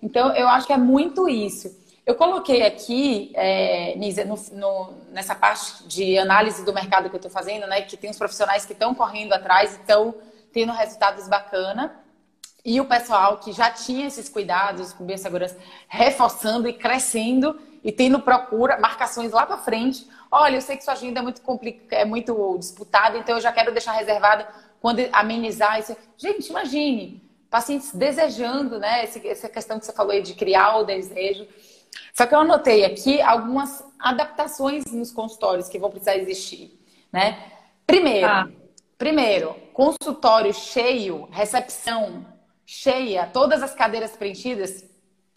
Então, eu acho que é muito isso. Eu coloquei aqui, é, Nisa, no, no, nessa parte de análise do mercado que eu estou fazendo, né? Que tem os profissionais que estão correndo atrás e estão tendo resultados bacana. E o pessoal que já tinha esses cuidados com biossegurança reforçando e crescendo e tendo procura, marcações lá para frente. Olha, eu sei que sua agenda é muito complicada, é muito disputada, então eu já quero deixar reservada quando amenizar isso. Gente, imagine, pacientes desejando, né? Essa questão que você falou aí de criar o desejo. Só que eu anotei aqui algumas adaptações nos consultórios que vão precisar existir, né? Primeiro, ah. primeiro, consultório cheio, recepção cheia, todas as cadeiras preenchidas,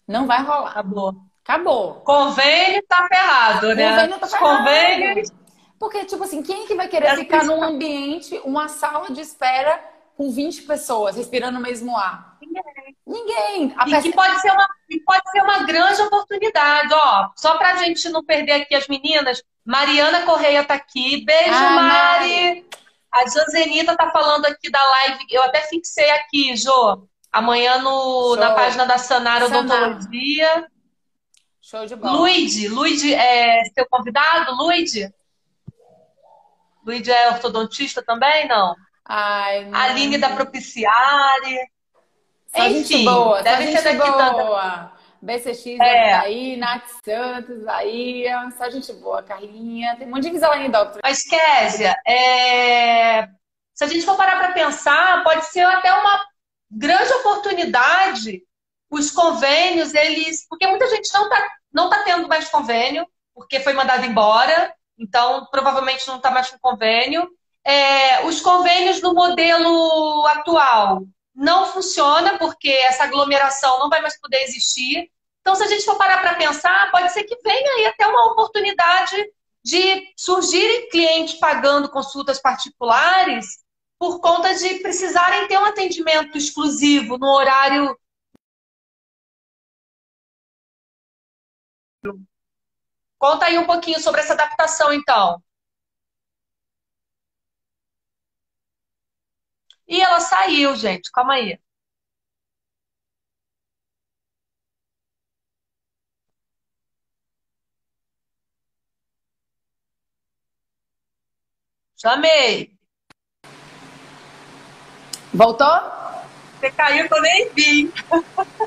não vai rolar. Acabou. Acabou. Convênio tá ferrado, né? Convênio tá ferrado. Convênio... Porque, tipo assim, quem que vai querer é ficar num ambiente, uma sala de espera com 20 pessoas respirando o mesmo ar? Ninguém. Ninguém. A e que pode ser, uma, pode ser uma grande oportunidade, ó. Só pra gente não perder aqui as meninas, Mariana Correia tá aqui. Beijo, ah, Mari. Mari. A Josenita tá falando aqui da live. Eu até fixei aqui, Jo. Amanhã no, na página da Sanara Odontologia. Show de bola. Luigi, Luigi é seu convidado, Luigi? Luigi é ortodontista também, não? Ai, a Aline da Propiciare. Só Enfim, gente boa, deve ser daqui boa. BCX é. aí, Nath Santos, Bahia, só gente boa, Carlinha, tem um monte de Invisalign Doctor. Mas, Késia, é... se a gente for parar para pensar, pode ser até uma grande oportunidade os convênios, eles. Porque muita gente não está não tá tendo mais convênio, porque foi mandado embora, então provavelmente não está mais com convênio. É, os convênios no modelo atual não funciona porque essa aglomeração não vai mais poder existir. Então, se a gente for parar para pensar, pode ser que venha aí até uma oportunidade de surgirem clientes pagando consultas particulares por conta de precisarem ter um atendimento exclusivo no horário. Conta aí um pouquinho sobre essa adaptação, então. E ela saiu, gente. Calma aí. Chamei. Voltou? Você caiu que eu nem vi.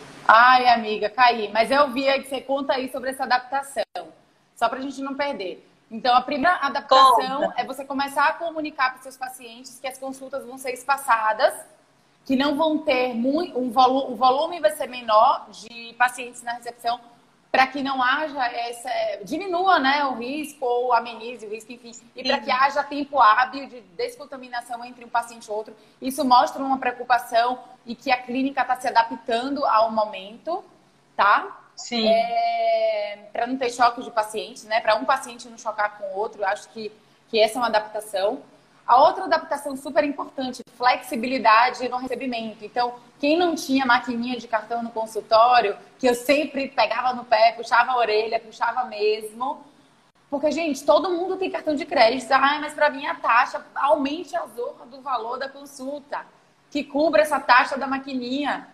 Ai, amiga, caí. Mas eu vi que você conta aí sobre essa adaptação. Só para a gente não perder. Então, a primeira adaptação Conta. é você começar a comunicar para os seus pacientes que as consultas vão ser espaçadas, que não vão ter muito, um volume, o volume vai ser menor de pacientes na recepção, para que não haja essa. diminua né, o risco ou amenize o risco, enfim, e para que haja tempo hábil de descontaminação entre um paciente e outro. Isso mostra uma preocupação e que a clínica está se adaptando ao momento, tá? Sim. É, para não ter choque de pacientes, né? Para um paciente não chocar com o outro, acho que, que essa é uma adaptação. A outra adaptação super importante, flexibilidade no recebimento. Então, quem não tinha maquininha de cartão no consultório, que eu sempre pegava no pé, puxava a orelha, puxava mesmo. Porque, gente, todo mundo tem cartão de crédito. Ah, mas para mim a taxa, aumente a zorra do valor da consulta, que cubra essa taxa da maquininha.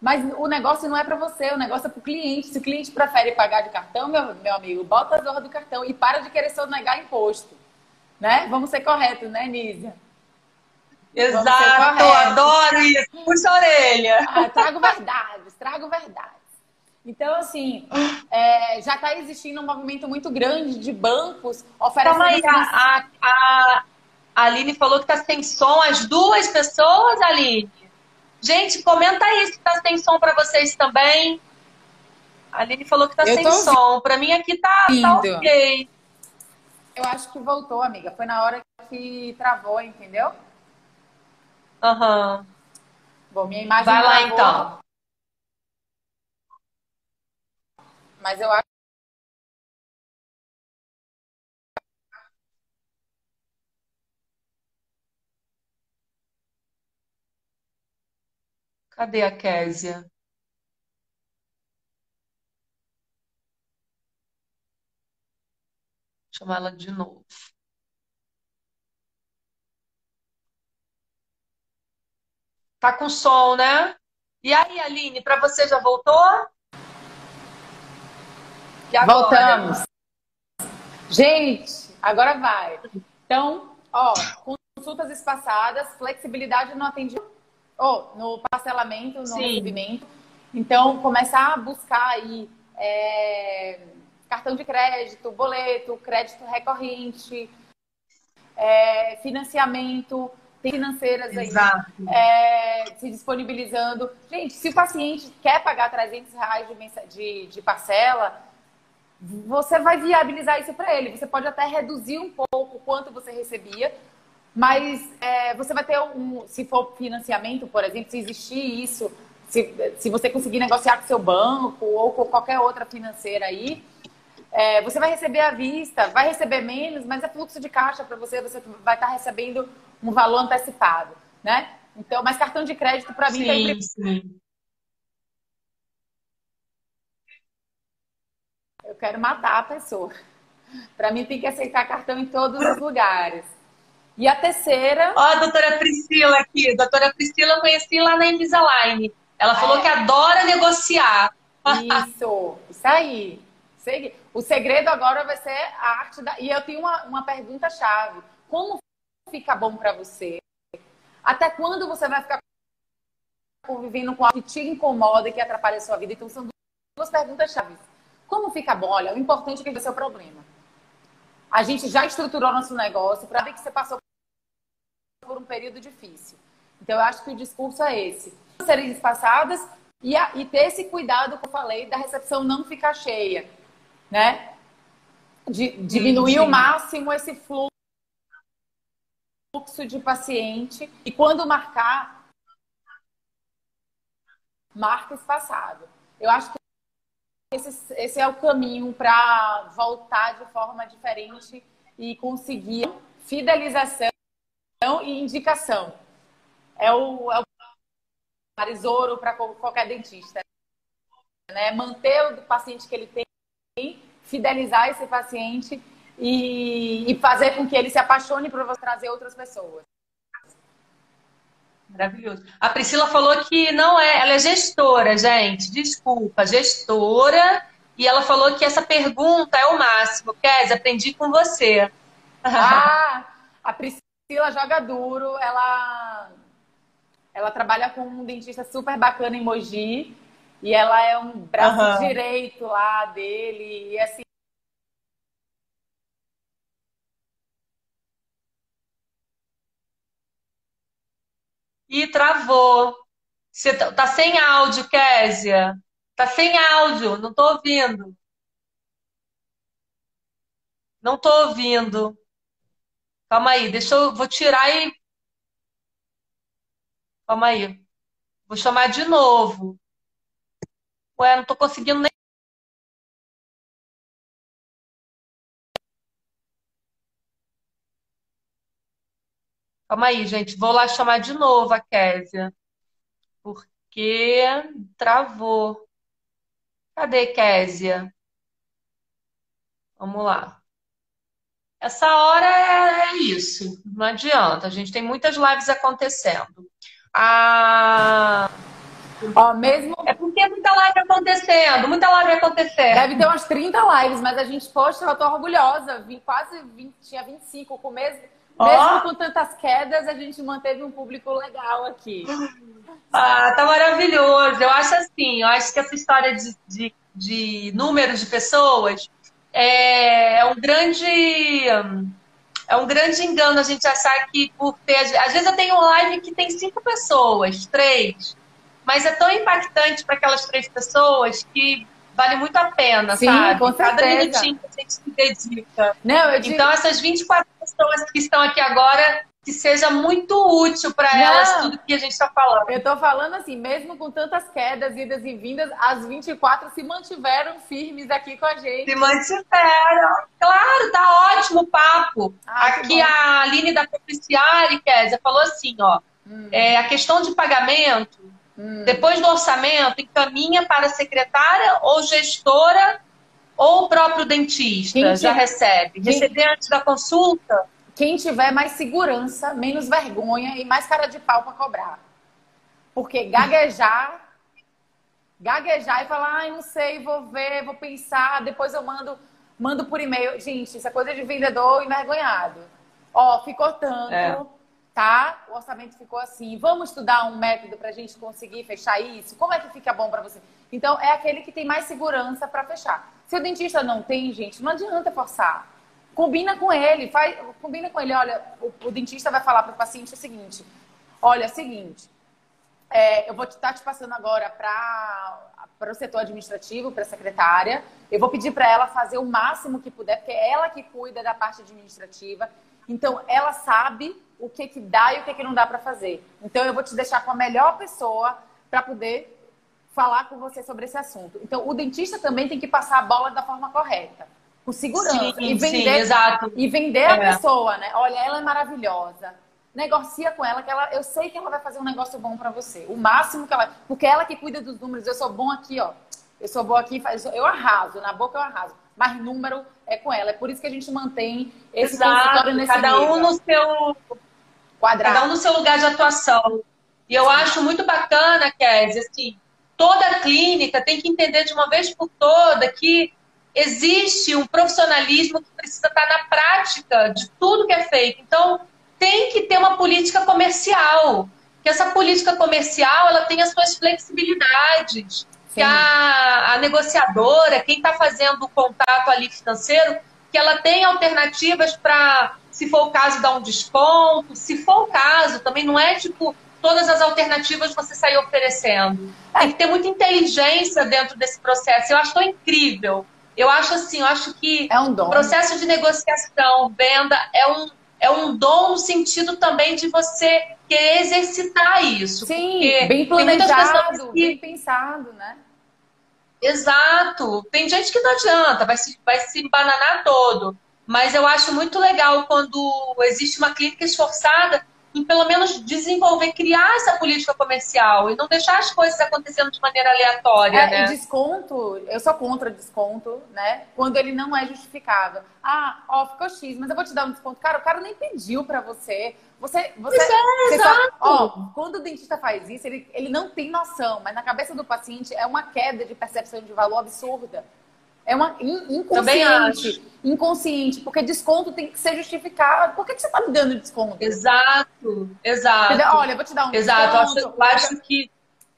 Mas o negócio não é para você, o negócio é para o cliente. Se o cliente prefere pagar de cartão, meu, meu amigo, bota a zorra do cartão e para de querer sonegar imposto. Né? Vamos ser corretos, né, Nízia? Exato, adoro isso. Puxa a orelha. Ah, trago verdades, trago verdades. Então, assim, é, já está existindo um movimento muito grande de bancos oferecendo... Calma aí, a, a, a Aline falou que está sem som. As duas pessoas, Aline? Gente, comenta aí se tá sem som para vocês também. A Aline falou que tá eu sem som. Para mim aqui tá, tá ok. Eu acho que voltou, amiga. Foi na hora que travou, entendeu? Aham. Uhum. Bom, minha imagem Vai lá então. Mas eu acho Cadê a Késia? Chamar ela de novo. Tá com som, né? E aí, Aline, para você já voltou? Voltamos. Gente, agora vai. Então, ó, consultas espaçadas, flexibilidade no atendimento oh, no parcelamento, no Sim. recebimento. Então, começar a buscar aí é, cartão de crédito, boleto, crédito recorrente, é, financiamento, tem financeiras aí é, se disponibilizando. Gente, se o paciente quer pagar 300 reais de, de, de parcela, você vai viabilizar isso para ele. Você pode até reduzir um pouco quanto você recebia, mas é, você vai ter um, se for financiamento, por exemplo, se existir isso, se, se você conseguir negociar com seu banco ou com qualquer outra financeira aí, é, você vai receber à vista, vai receber menos, mas é fluxo de caixa para você, você vai estar tá recebendo um valor antecipado, né? Então, mas cartão de crédito para mim sim, sempre... sim. Eu quero matar a pessoa. Para mim tem que aceitar cartão em todos os lugares. E a terceira. Ó, a doutora Priscila aqui. A doutora Priscila eu conheci lá na Invisalign. Ela falou é. que adora negociar. Isso, isso aí. O segredo agora vai ser a arte da. E eu tenho uma, uma pergunta-chave. Como fica bom para você Até quando você vai ficar convivendo com algo que te incomoda e que atrapalha a sua vida? Então, são duas perguntas chaves. Como fica bom? Olha, o importante é que esse é o problema. A gente já estruturou nosso negócio para ver que você passou por um período difícil. Então, eu acho que o discurso é esse. Serem espaçadas e, a, e ter esse cuidado que eu falei da recepção não ficar cheia, né? De, diminuir o máximo esse fluxo de paciente e quando marcar, marca espaçado. Eu acho que esse, esse é o caminho para voltar de forma diferente e conseguir fidelização e indicação. É o, é o marisouro para qualquer dentista. Né? Manter o paciente que ele tem, fidelizar esse paciente e, e fazer com que ele se apaixone por você trazer outras pessoas. Maravilhoso. A Priscila falou que não é, ela é gestora, gente. Desculpa, gestora. E ela falou que essa pergunta é o máximo. Kézia, aprendi com você. Ah, a Priscila joga duro. Ela, ela trabalha com um dentista super bacana em Mogi. E ela é um braço uhum. direito lá dele. E assim, Ih, travou. Você tá, tá sem áudio, Késia. Tá sem áudio, não tô ouvindo. Não tô ouvindo. Calma aí, deixa eu. Vou tirar e. Calma aí. Vou chamar de novo. Ué, não tô conseguindo nem. Calma aí, gente. Vou lá chamar de novo a Késia. Porque travou. Cadê Késia? Vamos lá. Essa hora é, é isso. Não adianta. A gente tem muitas lives acontecendo. Ah... Ó, mesmo... É porque é muita live acontecendo, muita live acontecendo. Deve ter umas 30 lives, mas a gente, poxa, eu tô orgulhosa. Vim quase 20, tinha 25 com mesmo com tantas quedas, a gente manteve um público legal aqui. Ah, tá maravilhoso. Eu acho assim, eu acho que essa história de, de, de números de pessoas é, é um grande é um grande engano a gente achar que por ter. Às vezes eu tenho live que tem cinco pessoas, três, mas é tão impactante para aquelas três pessoas que vale muito a pena, Sim, sabe? Com certeza. Cada minutinho que a gente se dedica. Não, digo... Então, essas 24 pessoas que estão aqui agora, que seja muito útil para elas tudo que a gente está falando. Eu estou falando assim, mesmo com tantas quedas, idas e vindas, as 24 se mantiveram firmes aqui com a gente. Se mantiveram. Claro, tá ótimo o papo. Ah, aqui a Aline da Propiciari, Kézia, falou assim, ó. Hum. É, a questão de pagamento Hum. Depois do orçamento, encaminha para a secretária ou gestora ou o próprio dentista Quem já recebe? Quem... Receber antes da consulta? Quem tiver mais segurança, menos vergonha e mais cara de pau para cobrar. Porque gaguejar, gaguejar e falar, ai, não sei, vou ver, vou pensar, depois eu mando, mando por e-mail. Gente, isso é coisa de vendedor envergonhado. Ó, ficou tanto. É tá? O orçamento ficou assim. Vamos estudar um método para a gente conseguir fechar isso? Como é que fica bom para você? Então, é aquele que tem mais segurança para fechar. Se o dentista não tem, gente, não adianta forçar. Combina com ele, faz, combina com ele. Olha, o, o dentista vai falar para o paciente o seguinte: olha, é o seguinte, é, eu vou estar tá te passando agora para o setor administrativo, para a secretária. Eu vou pedir para ela fazer o máximo que puder, porque é ela que cuida da parte administrativa. Então, ela sabe o que, que dá e o que, que não dá para fazer. Então, eu vou te deixar com a melhor pessoa para poder falar com você sobre esse assunto. Então, o dentista também tem que passar a bola da forma correta, com segurança. Sim, e vender, sim, exato. E vender é. a pessoa, né? Olha, ela é maravilhosa. Negocia com ela, que ela, eu sei que ela vai fazer um negócio bom para você. O máximo que ela. Porque ela que cuida dos números. Eu sou bom aqui, ó. Eu sou bom aqui, eu arraso. Na boca eu arraso mas número é com ela. É por isso que a gente mantém esse Exato, consultório nesse cada nível. um no seu quadrado. Cada um no seu lugar de atuação. E eu Sim. acho muito bacana, Kézia, assim, toda clínica tem que entender de uma vez por toda que existe um profissionalismo que precisa estar na prática de tudo que é feito. Então, tem que ter uma política comercial. Que essa política comercial ela tem as suas flexibilidades. Que a, a negociadora, quem está fazendo o contato ali financeiro, que ela tem alternativas para, se for o caso, dar um desconto. Se for o caso, também não é tipo todas as alternativas você sair oferecendo. Tem que ter muita inteligência dentro desse processo. Eu acho tão incrível. Eu acho assim, eu acho que é um dom. processo de negociação, venda, é um, é um dom no sentido também de você querer exercitar isso. Sim, bem planejado, que... bem pensado, né? Exato. Tem gente que não adianta, vai se, vai se bananar todo. Mas eu acho muito legal quando existe uma clínica esforçada em pelo menos desenvolver, criar essa política comercial e não deixar as coisas acontecendo de maneira aleatória. É, né? E desconto, eu sou contra desconto, né? Quando ele não é justificável. Ah, ó, ficou X, mas eu vou te dar um desconto. Cara, o cara nem pediu para você. Você, você, é, você só, ó, quando o dentista faz isso, ele, ele não tem noção, mas na cabeça do paciente é uma queda de percepção de valor absurda. É uma inconsciente. Inconsciente, porque desconto tem que ser justificado. Por que, que você está me dando desconto? Exato, exato. Olha, eu vou te dar um exato. desconto. Exato, eu acho que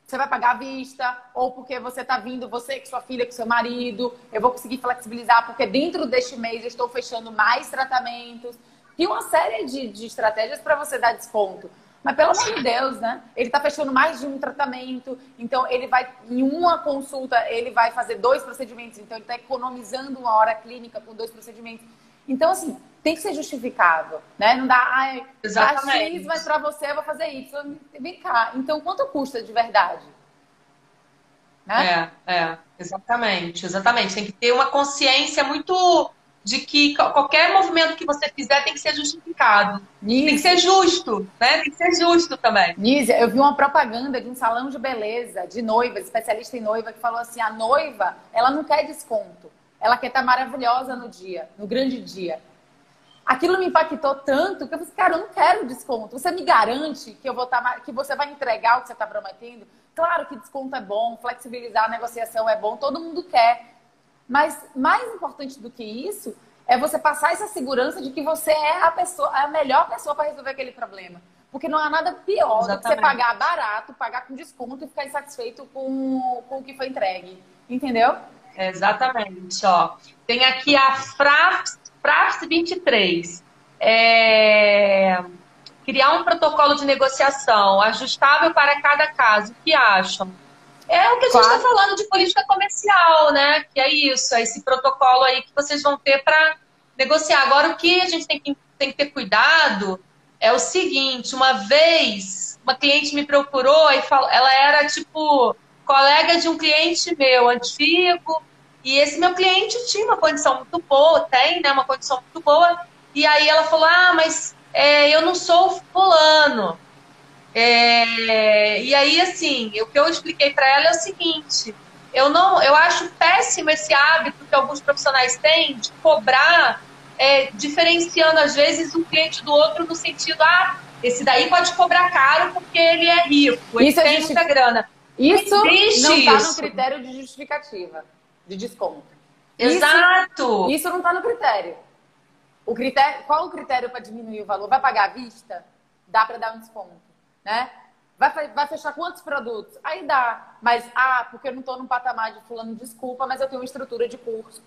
você vai pagar à vista, ou porque você está vindo, você com sua filha, com seu marido, eu vou conseguir flexibilizar, porque dentro deste mês eu estou fechando mais tratamentos. Tem uma série de, de estratégias para você dar desconto. Mas pelo amor de Deus, né? Ele está fechando mais de um tratamento, então ele vai, em uma consulta, ele vai fazer dois procedimentos, então ele está economizando uma hora clínica com dois procedimentos. Então, assim, tem que ser justificável, né? Não dá, ai, Exatamente. X, mas para você eu vou fazer Y. Vem cá. Então, quanto custa de verdade? Né? É, é, exatamente, exatamente. Tem que ter uma consciência muito de que qualquer movimento que você fizer tem que ser justificado. Tem que ser justo, né? Tem que ser justo também. Nízia, eu vi uma propaganda de um salão de beleza, de noiva, especialista em noiva, que falou assim: a noiva, ela não quer desconto. Ela quer estar maravilhosa no dia, no grande dia. Aquilo me impactou tanto que eu falei, cara, eu não quero desconto. Você me garante que eu vou estar, tá que você vai entregar o que você está prometendo? Claro que desconto é bom, flexibilizar a negociação é bom, todo mundo quer. Mas mais importante do que isso é você passar essa segurança de que você é a pessoa, a melhor pessoa para resolver aquele problema. Porque não há nada pior Exatamente. do que você pagar barato, pagar com desconto e ficar insatisfeito com, com o que foi entregue. Entendeu? Exatamente. Ó. Tem aqui a FRAPS, FRAPS 23. É... Criar um protocolo de negociação ajustável para cada caso. O que acham? É o que a gente está falando de política comercial, né? Que é isso, é esse protocolo aí que vocês vão ter para negociar. Agora, o que a gente tem que, tem que ter cuidado é o seguinte: uma vez uma cliente me procurou e falou, ela era tipo colega de um cliente meu antigo, e esse meu cliente tinha uma condição muito boa, tem, né? Uma condição muito boa. E aí ela falou: Ah, mas é, eu não sou fulano. É, e aí, assim, o que eu expliquei para ela é o seguinte: eu não, eu acho péssimo esse hábito que alguns profissionais têm de cobrar, é, diferenciando às vezes um cliente do outro no sentido, ah, esse daí pode cobrar caro porque ele é rico, ele isso tem muita grana. Isso não está no critério de justificativa, de desconto. Exato. Isso, isso não está no critério. O critério. Qual o critério para diminuir o valor? Vai pagar à vista? Dá para dar um desconto né? Vai, vai fechar quantos produtos? Aí dá. Mas, ah, porque eu não estou num patamar de fulano, desculpa, mas eu tenho uma estrutura de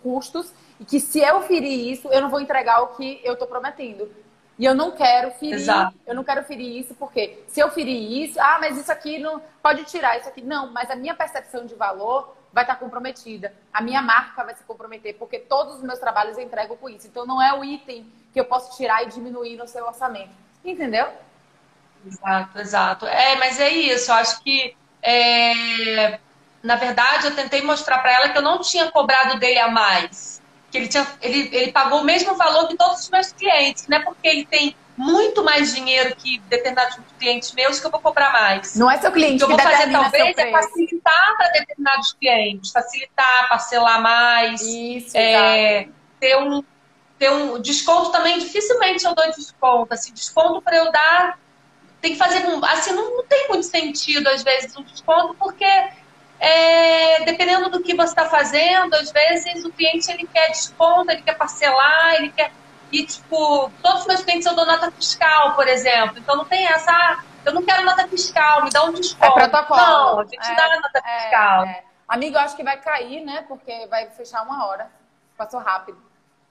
custos e que se eu ferir isso, eu não vou entregar o que eu estou prometendo. E eu não quero ferir, Exato. eu não quero ferir isso, porque se eu ferir isso, ah, mas isso aqui não pode tirar isso aqui. Não, mas a minha percepção de valor vai estar comprometida. A minha marca vai se comprometer, porque todos os meus trabalhos eu entrego com isso. Então não é o item que eu posso tirar e diminuir no seu orçamento. Entendeu? Exato, exato. É, mas é isso. Eu acho que, é... na verdade, eu tentei mostrar para ela que eu não tinha cobrado dele a mais. Que ele, tinha, ele, ele pagou o mesmo valor que todos os meus clientes. Não é porque ele tem muito mais dinheiro que determinados clientes meus que eu vou cobrar mais. Não é seu cliente o que eu vou fazer talvez é facilitar para determinados clientes, facilitar, parcelar mais, Isso, é, ter um ter um desconto também dificilmente eu dou desconto, assim, desconto para eu dar tem que fazer. Assim, não, não tem muito sentido, às vezes, um desconto, porque é, dependendo do que você está fazendo, às vezes o cliente ele quer desconto, ele quer parcelar, ele quer. e, tipo, todos os meus clientes eu dou nota fiscal, por exemplo. Então não tem essa, ah, eu não quero nota fiscal, me dá um desconto. É protocolo. Não, a gente é, dá nota é, fiscal. É. Amigo, eu acho que vai cair, né? Porque vai fechar uma hora. Passou rápido.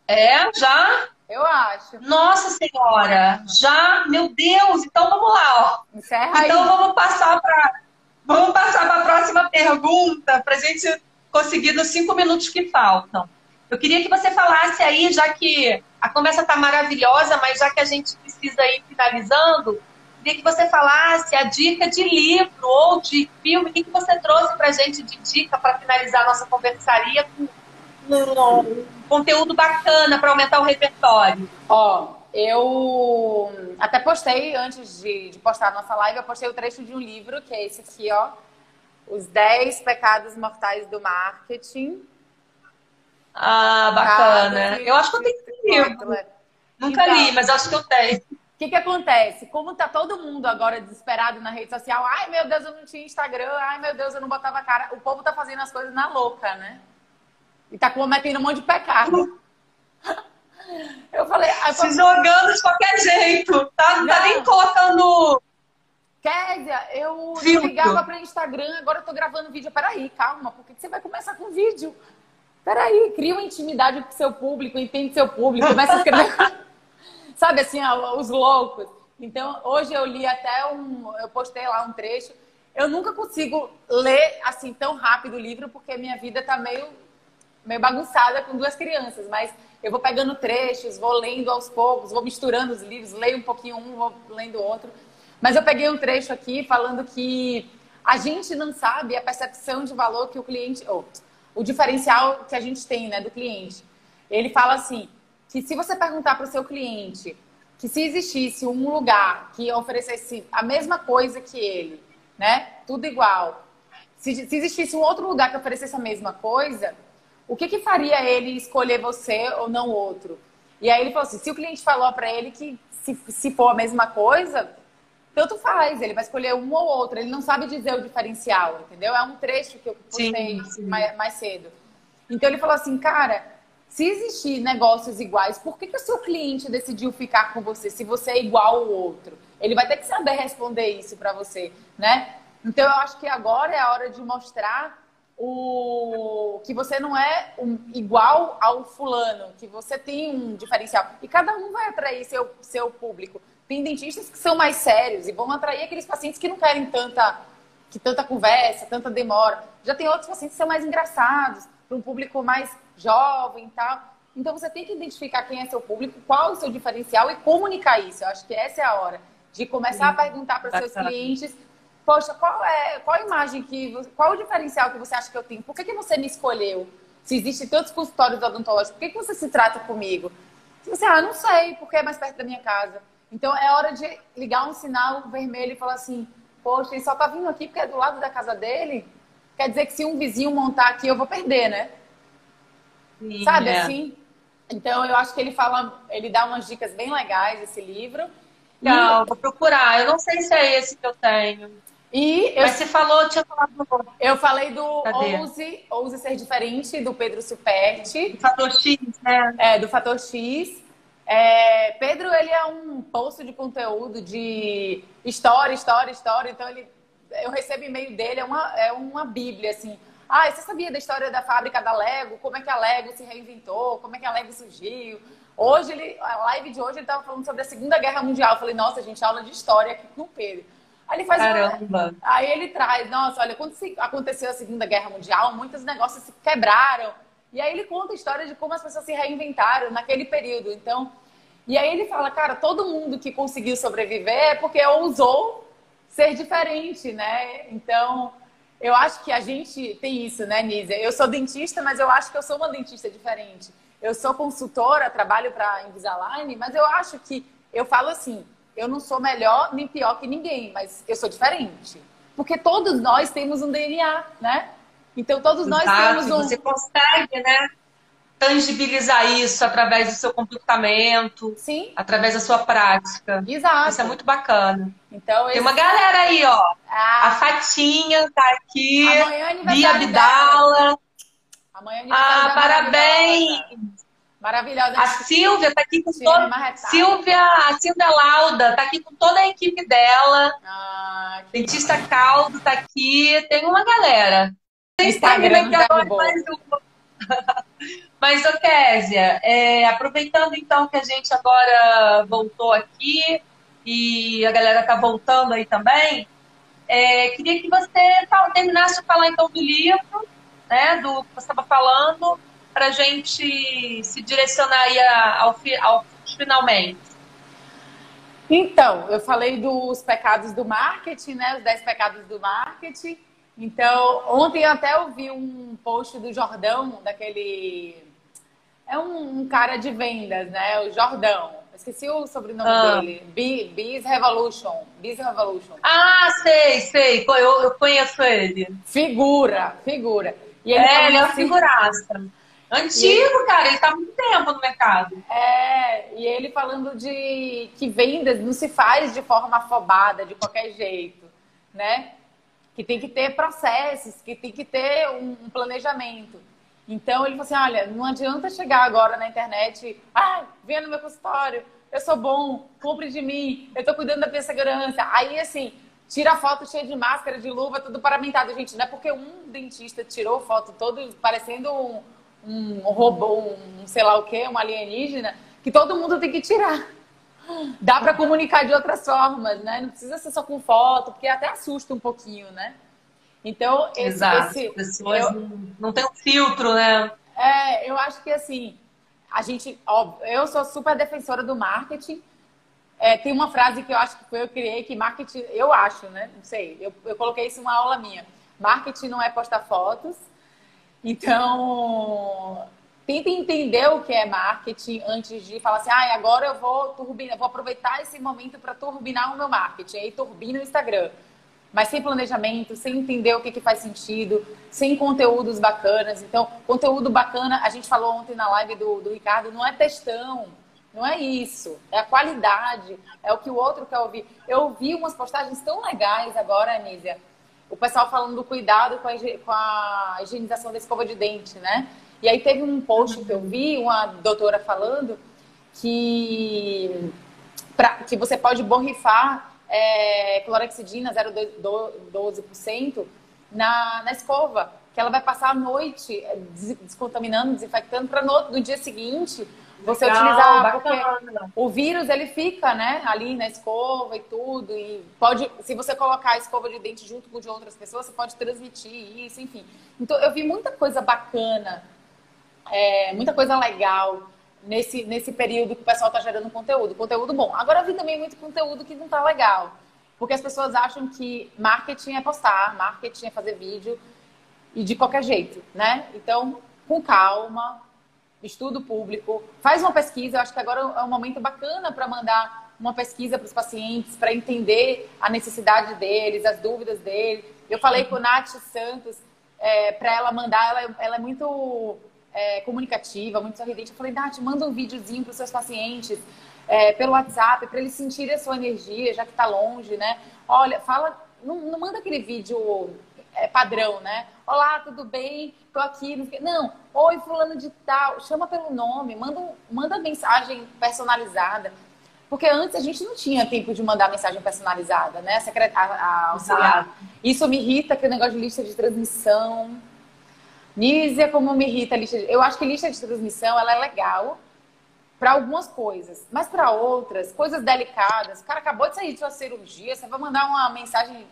É, já? Eu acho. Nossa Senhora, já? Meu Deus, então vamos lá, ó. Encerra então aí. vamos passar para vamos passar para a próxima pergunta para a gente conseguir nos cinco minutos que faltam. Eu queria que você falasse aí, já que a conversa está maravilhosa, mas já que a gente precisa ir finalizando, queria que você falasse a dica de livro ou de filme, o que, que você trouxe para a gente de dica para finalizar a nossa conversaria com conteúdo bacana para aumentar o repertório? Ó, eu até postei, antes de, de, postar a nossa live, eu postei o trecho de um livro, que é esse aqui, ó. Os 10 Pecados Mortais do Marketing. Ah, bacana. Eu acho que eu tenho esse livro. Nunca então, li, mas acho que eu tenho. O que, que acontece? Como tá todo mundo agora desesperado na rede social, ai meu Deus, eu não tinha Instagram, ai meu Deus, eu não botava cara. O povo tá fazendo as coisas na louca, né? E tá cometendo um monte de pecado. Eu falei. Se jogando de qualquer jeito, tá? Não, não tá nem colocando. Kézia, eu Filtro. ligava para Instagram, agora eu tô gravando vídeo. Peraí, calma, por que você vai começar com vídeo? Peraí, cria uma intimidade com seu público, entende seu público, começa a escrever. Sabe assim, os loucos. Então, hoje eu li até um. Eu postei lá um trecho. Eu nunca consigo ler assim tão rápido o livro, porque minha vida tá meio, meio bagunçada com duas crianças, mas eu vou pegando trechos, vou lendo aos poucos, vou misturando os livros, leio um pouquinho um, vou lendo outro. Mas eu peguei um trecho aqui falando que a gente não sabe a percepção de valor que o cliente, ou o diferencial que a gente tem, né, do cliente. Ele fala assim, que se você perguntar para o seu cliente que se existisse um lugar que oferecesse a mesma coisa que ele, né, tudo igual, se, se existisse um outro lugar que oferecesse a mesma coisa, o que, que faria ele escolher você ou não outro? E aí ele falou assim: se o cliente falou para ele que se, se for a mesma coisa, tanto faz, ele vai escolher um ou outro, ele não sabe dizer o diferencial, entendeu? É um trecho que eu postei mais, mais, cedo. Então ele falou assim, cara, se existir negócios iguais, por que, que o seu cliente decidiu ficar com você se você é igual ao outro? Ele vai ter que saber responder isso para você, né? Então eu acho que agora é a hora de mostrar o que você não é um, igual ao fulano, que você tem um diferencial. E cada um vai atrair seu, seu público. Tem dentistas que são mais sérios e vão atrair aqueles pacientes que não querem tanta, que tanta conversa, tanta demora. Já tem outros pacientes que são mais engraçados, para um público mais jovem e tal. Então você tem que identificar quem é seu público, qual é o seu diferencial e comunicar isso. Eu acho que essa é a hora de começar Sim. a perguntar para os seus clientes poxa, qual é qual a imagem que qual o diferencial que você acha que eu tenho? Por que, que você me escolheu? Se existem tantos consultórios odontológicos, por que, que você se trata comigo? Se você, ah, não sei, porque é mais perto da minha casa. Então é hora de ligar um sinal vermelho e falar assim, poxa, ele só tá vindo aqui porque é do lado da casa dele. Quer dizer que se um vizinho montar aqui, eu vou perder, né? Sim, Sabe é. assim? Então eu acho que ele fala, ele dá umas dicas bem legais esse livro. Não, vou procurar. Eu não sei se é esse que eu tenho. E eu, Mas você falou, tinha falado do... Eu falei do Ouse, Ouse Ser Diferente, do Pedro Superti. Do Fator X, né? É, do Fator X. É, Pedro, ele é um posto de conteúdo de história, história, história. Então, ele, eu recebo e-mail dele, é uma, é uma bíblia, assim. Ah, você sabia da história da fábrica da Lego? Como é que a Lego se reinventou? Como é que a Lego surgiu? Hoje, ele, a live de hoje, ele estava falando sobre a Segunda Guerra Mundial. Eu falei, nossa, gente, aula de história aqui com o Pedro. Aí ele faz Caramba. Uma... Aí ele traz, nossa, olha, quando aconteceu a Segunda Guerra Mundial, muitos negócios se quebraram. E aí ele conta a história de como as pessoas se reinventaram naquele período. Então, e aí ele fala, cara, todo mundo que conseguiu sobreviver é porque ousou ser diferente, né? Então, eu acho que a gente tem isso, né, Nízia? Eu sou dentista, mas eu acho que eu sou uma dentista diferente. Eu sou consultora, trabalho para Invisalign, mas eu acho que eu falo assim, eu não sou melhor nem pior que ninguém, mas eu sou diferente. Porque todos nós temos um DNA, né? Então todos nós temos um. Você consegue, né? Tangibilizar isso através do seu comportamento, Sim. através da sua prática. Exato. Isso é muito bacana. Então, Tem esse... uma galera aí, ó. Ah. A Fatinha tá aqui. Amanhã é Bia Abdala. Amanhã é Ah, parabéns! Maravilhosa. A Silvia está aqui com toda. Silvia, a Silvia Lauda está aqui com toda a equipe dela. Ah, Dentista Caldo está aqui. Tem uma galera. Tem Instagram agora mais uma. Mas, ô Késia, é, aproveitando então que a gente agora voltou aqui e a galera está voltando aí também, é, queria que você terminasse de falar então do livro, né, do que você estava falando, para a gente se direcionar aí ao, ao finalmente. Então, eu falei dos pecados do marketing, né? Os 10 pecados do marketing. Então, ontem eu até ouvi um post do Jordão, daquele. É um, um cara de vendas, né? O Jordão. Esqueci o sobrenome ah. dele. Biz Revolution. Biz Revolution. Ah, sei, sei. Eu, eu conheço ele. Figura, figura. E ele é, ele é uma assim, figuraça. Antigo, cara, ele tá há muito tempo no mercado. É, e ele falando de que vendas não se faz de forma afobada, de qualquer jeito, né? Que tem que ter processos, que tem que ter um, um planejamento. Então ele falou assim: olha, não adianta chegar agora na internet, ah, venha no meu consultório, eu sou bom, compre de mim, eu tô cuidando da minha segurança. Aí assim, tira a foto cheia de máscara, de luva, tudo paramentado. Gente, não é porque um dentista tirou foto todo parecendo um um robô, um sei lá o que, um alienígena, que todo mundo tem que tirar. Dá para comunicar de outras formas, né? Não precisa ser só com foto, porque até assusta um pouquinho, né? Então, esse, Exato. Esse, pessoas eu, não, tem um filtro, né? É, eu acho que assim, a gente, óbvio, eu sou super defensora do marketing. É, tem uma frase que eu acho que foi eu criei, que marketing, eu acho, né? Não sei, eu, eu coloquei isso em uma aula minha. Marketing não é postar fotos, então, tenta entender o que é marketing antes de falar assim, ah, agora eu vou turbinar, vou aproveitar esse momento para turbinar o meu marketing. Aí turbina o Instagram. Mas sem planejamento, sem entender o que, que faz sentido, sem conteúdos bacanas. Então, conteúdo bacana, a gente falou ontem na live do, do Ricardo, não é textão, não é isso. É a qualidade, é o que o outro quer ouvir. Eu ouvi umas postagens tão legais agora, Anísia, o pessoal falando do cuidado com a, com a higienização da escova de dente, né? E aí teve um post que eu vi, uma doutora falando que, pra, que você pode borrifar é, clorexidina 0,12% na, na escova, que ela vai passar a noite descontaminando, desinfectando, para no, no dia seguinte você Legal, utilizar, porque o vírus ele fica, né, ali na escova e tudo, e pode, se você colocar a escova de dente junto com de outras pessoas, você pode transmitir isso, enfim. Então eu vi muita coisa bacana, é, muita coisa legal nesse, nesse período que o pessoal está gerando conteúdo, conteúdo bom. Agora eu vi também muito conteúdo que não está legal, porque as pessoas acham que marketing é postar, marketing é fazer vídeo e de qualquer jeito, né? Então, com calma, estudo público, faz uma pesquisa. Eu acho que agora é um momento bacana para mandar uma pesquisa para os pacientes, para entender a necessidade deles, as dúvidas deles. Eu falei com Nath Santos é, para ela mandar, ela, ela é muito é, comunicativa, muito sorridente. Eu falei, Nath, manda um videozinho para os seus pacientes é, pelo WhatsApp, para eles sentirem a sua energia, já que está longe, né? Olha, fala, não, não manda aquele vídeo é, padrão, né? Olá, tudo bem? Tô aqui. Não, oi, fulano de tal. Chama pelo nome, manda, manda mensagem personalizada. Porque antes a gente não tinha tempo de mandar mensagem personalizada, né? A, a auxiliar. Isso me irrita, aquele negócio de lista de transmissão. Nízia, como me irrita a lista de... Eu acho que lista de transmissão, ela é legal para algumas coisas. Mas para outras, coisas delicadas. O cara acabou de sair de sua cirurgia, você vai mandar uma mensagem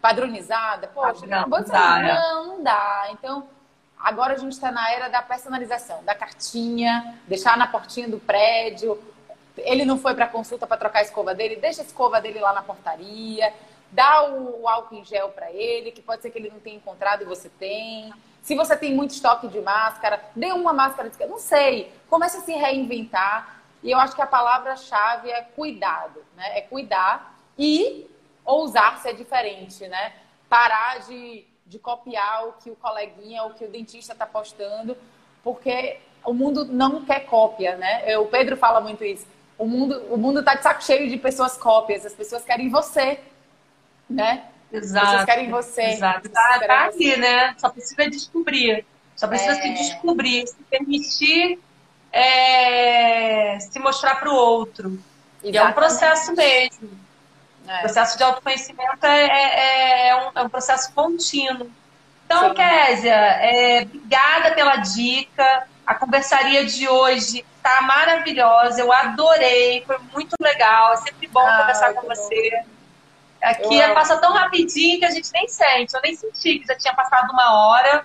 padronizada? Poxa, não, sair. Dá, é. Não, não dá. Então, agora a gente está na era da personalização, da cartinha, deixar na portinha do prédio. Ele não foi para consulta para trocar a escova dele, deixa a escova dele lá na portaria, dá o, o álcool em gel para ele, que pode ser que ele não tenha encontrado e você tem. Se você tem muito estoque de máscara, dê uma máscara de não sei. Comece a se reinventar. E eu acho que a palavra-chave é cuidado, né? É cuidar e ousar ser diferente, né? Parar de, de copiar o que o coleguinha, o que o dentista está postando, porque o mundo não quer cópia, né? O Pedro fala muito isso. O mundo o mundo está de saco cheio de pessoas cópias. As pessoas querem você, né? Exato. As pessoas querem você. Exato. Tá, tá aqui, né? Só precisa descobrir. Só precisa é... se descobrir, se permitir é, se mostrar para o outro. E é um processo mesmo. É. O processo de autoconhecimento é, é, é, um, é um, processo contínuo. Então, Sim. Késia, é, obrigada pela dica. A conversaria de hoje está maravilhosa. Eu adorei, foi muito legal. É sempre bom ah, conversar com você. Bom. Aqui eu... passa tão rapidinho que a gente nem sente. Eu nem senti que já tinha passado uma hora.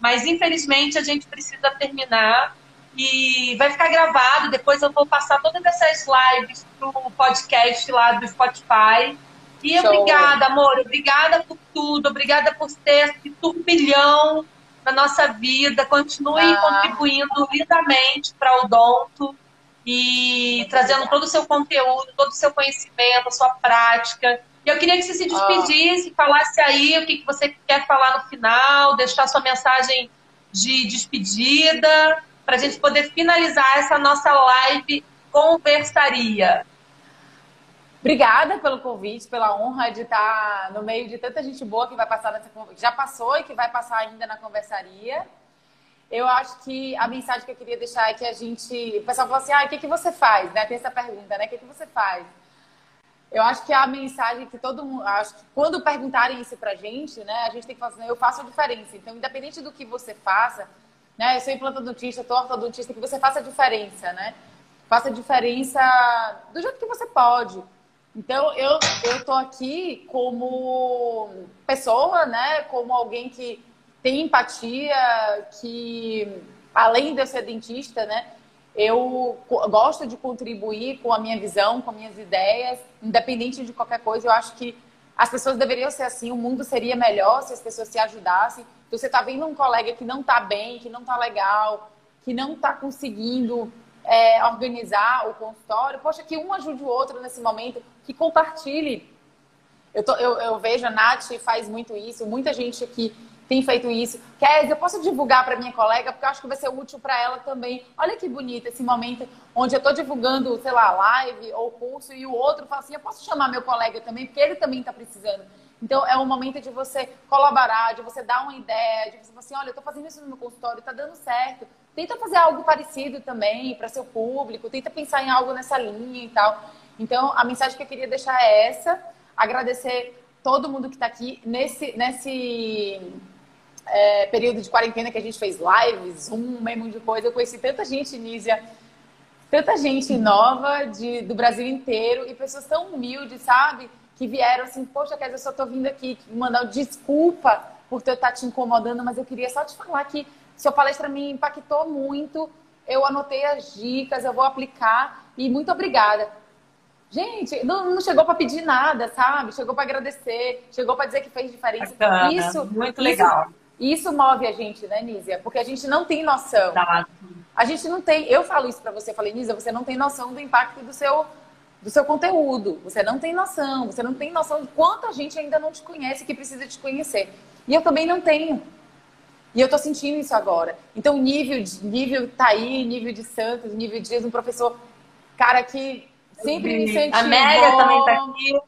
Mas, infelizmente, a gente precisa terminar. E vai ficar gravado. Depois eu vou passar todas essas lives pro podcast lá do Spotify. E Show. obrigada, amor. Obrigada por tudo. Obrigada por ter esse turbilhão na nossa vida. Continue ah. contribuindo lindamente para o Donto e trazendo todo o seu conteúdo, todo o seu conhecimento, sua prática. E eu queria que você se despedisse, ah. falasse aí o que você quer falar no final, deixar sua mensagem de despedida para a gente poder finalizar essa nossa live conversaria. Obrigada pelo convite, pela honra de estar no meio de tanta gente boa que vai passar nessa já passou e que vai passar ainda na conversaria. Eu acho que a mensagem que eu queria deixar é que a gente. O pessoal falou assim: ah, o que, que você faz? Né? Tem essa pergunta, né? O que, que você faz? Eu acho que a mensagem que todo mundo. Acho que quando perguntarem isso pra gente, né? A gente tem que fazer, assim, eu faço a diferença. Então, independente do que você faça, né? Eu sou implantodontista, estou ortodontista, que você faça a diferença, né? Faça a diferença do jeito que você pode. Então, eu estou aqui como pessoa, né? Como alguém que tem empatia, que além de eu ser dentista, né? Eu gosto de contribuir com a minha visão, com minhas ideias, independente de qualquer coisa. Eu acho que as pessoas deveriam ser assim, o mundo seria melhor se as pessoas se ajudassem. Então, você está vendo um colega que não está bem, que não está legal, que não está conseguindo é, organizar o consultório, poxa, que um ajude o outro nesse momento, que compartilhe. Eu, tô, eu, eu vejo a Nath faz muito isso, muita gente aqui tem feito isso. Kézia, eu posso divulgar para minha colega, porque eu acho que vai ser útil para ela também. Olha que bonito esse momento onde eu estou divulgando, sei lá, live ou curso, e o outro fala assim: eu posso chamar meu colega também, porque ele também está precisando. Então, é um momento de você colaborar, de você dar uma ideia, de você falar assim, olha, eu estou fazendo isso no meu consultório, está dando certo. Tenta fazer algo parecido também para seu público, tenta pensar em algo nessa linha e tal. Então, a mensagem que eu queria deixar é essa. Agradecer todo mundo que está aqui nesse, nesse é, período de quarentena que a gente fez lives, um mesmo de coisa. Eu conheci tanta gente, Nízia, tanta gente nova de, do Brasil inteiro e pessoas tão humildes, sabe? Que vieram assim, poxa, quer dizer, eu só tô vindo aqui mandar desculpa por eu estar te incomodando, mas eu queria só te falar que sua palestra me impactou muito. Eu anotei as dicas, eu vou aplicar e muito obrigada. Gente, não, não chegou para pedir nada, sabe? Chegou para agradecer, chegou para dizer que fez diferença. Bacana, isso, muito legal. Isso, isso move a gente, né, Nízia? Porque a gente não tem noção. A gente não tem. Eu falo isso para você, eu falei, Nízia, você não tem noção do impacto do seu do seu conteúdo. Você não tem noção, você não tem noção de quanta gente ainda não te conhece que precisa te conhecer. E eu também não tenho. E eu tô sentindo isso agora. Então, nível de, nível tá aí, nível de Santos, nível de Dias, um professor, cara, que sempre me incentivou. Amélia também tá aqui.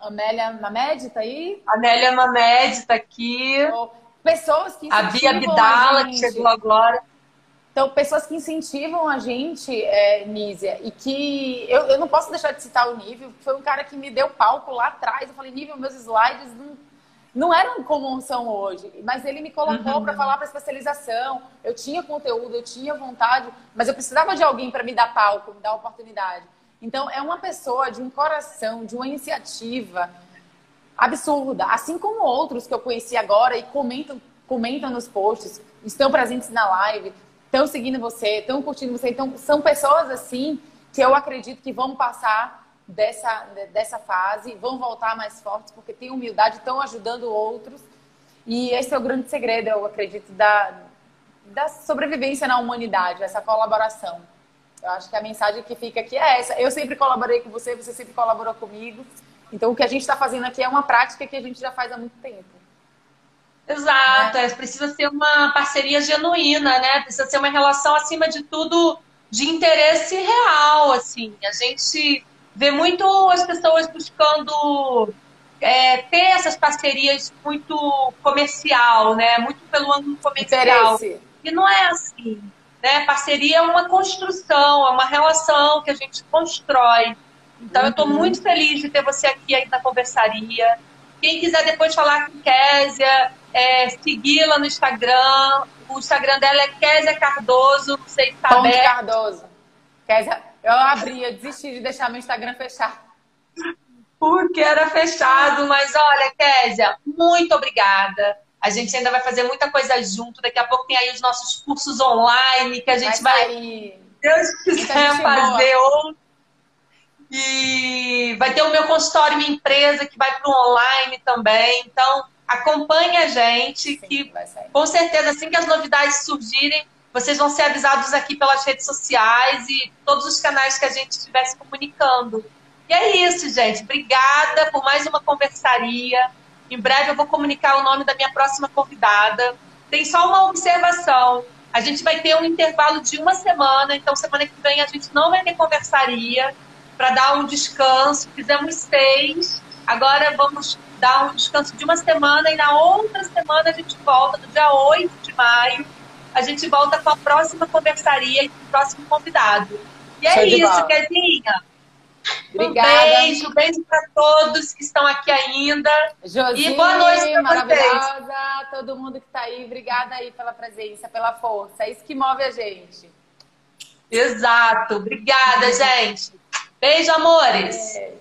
Amélia Mamed tá aí? Amélia Mamed tá aqui. Pessoas que A Bia Bidala, que chegou agora. Então, pessoas que incentivam a gente, é, Nízia, e que eu, eu não posso deixar de citar o Nível, foi um cara que me deu palco lá atrás. Eu falei, Nível, meus slides não, não eram como são hoje, mas ele me colocou uhum. para falar para especialização. Eu tinha conteúdo, eu tinha vontade, mas eu precisava de alguém para me dar palco, me dar oportunidade. Então, é uma pessoa de um coração, de uma iniciativa absurda, assim como outros que eu conheci agora e comentam, comentam nos posts, estão presentes na live estão seguindo você, estão curtindo você. Então, são pessoas assim que eu acredito que vão passar dessa, dessa fase, vão voltar mais fortes, porque têm humildade, estão ajudando outros. E esse é o grande segredo, eu acredito, da, da sobrevivência na humanidade, essa colaboração. Eu acho que a mensagem que fica aqui é essa. Eu sempre colaborei com você, você sempre colaborou comigo. Então, o que a gente está fazendo aqui é uma prática que a gente já faz há muito tempo. Exato, é. precisa ser uma parceria genuína, né? Precisa ser uma relação, acima de tudo, de interesse real, assim. A gente vê muito as pessoas buscando é, ter essas parcerias muito comercial, né? Muito pelo ângulo comercial. Interesse. E não é assim. Né? Parceria é uma construção, é uma relação que a gente constrói. Então, uhum. eu estou muito feliz de ter você aqui aí na conversaria. Quem quiser depois falar com Késia, é, segui-la no Instagram. O Instagram dela é Késia Cardoso, não sei se está aberto. Cardoso. Késia, eu abri, eu desisti de deixar meu Instagram fechado. Porque era fechado, mas olha, Késia, muito obrigada. A gente ainda vai fazer muita coisa junto. Daqui a pouco tem aí os nossos cursos online que a gente vai, vai Deus quiser, fazer outro. E vai ter o meu consultório, minha empresa, que vai para o online também. Então, acompanhe a gente, Sim, que com certeza, assim que as novidades surgirem, vocês vão ser avisados aqui pelas redes sociais e todos os canais que a gente estiver se comunicando. E é isso, gente. Obrigada por mais uma conversaria. Em breve eu vou comunicar o nome da minha próxima convidada. Tem só uma observação. A gente vai ter um intervalo de uma semana, então semana que vem a gente não vai ter conversaria para dar um descanso. Fizemos seis, agora vamos dar um descanso de uma semana e na outra semana a gente volta, no dia 8 de maio, a gente volta com a próxima conversaria e com o próximo convidado. E é isso, Kezinha. Obrigada. Um beijo, beijo para todos que estão aqui ainda. Josi, e boa noite para maravilhosa, todo mundo que está aí. Obrigada aí pela presença, pela força. É isso que move a gente. Exato. Obrigada, gente. Beijo, amores. É.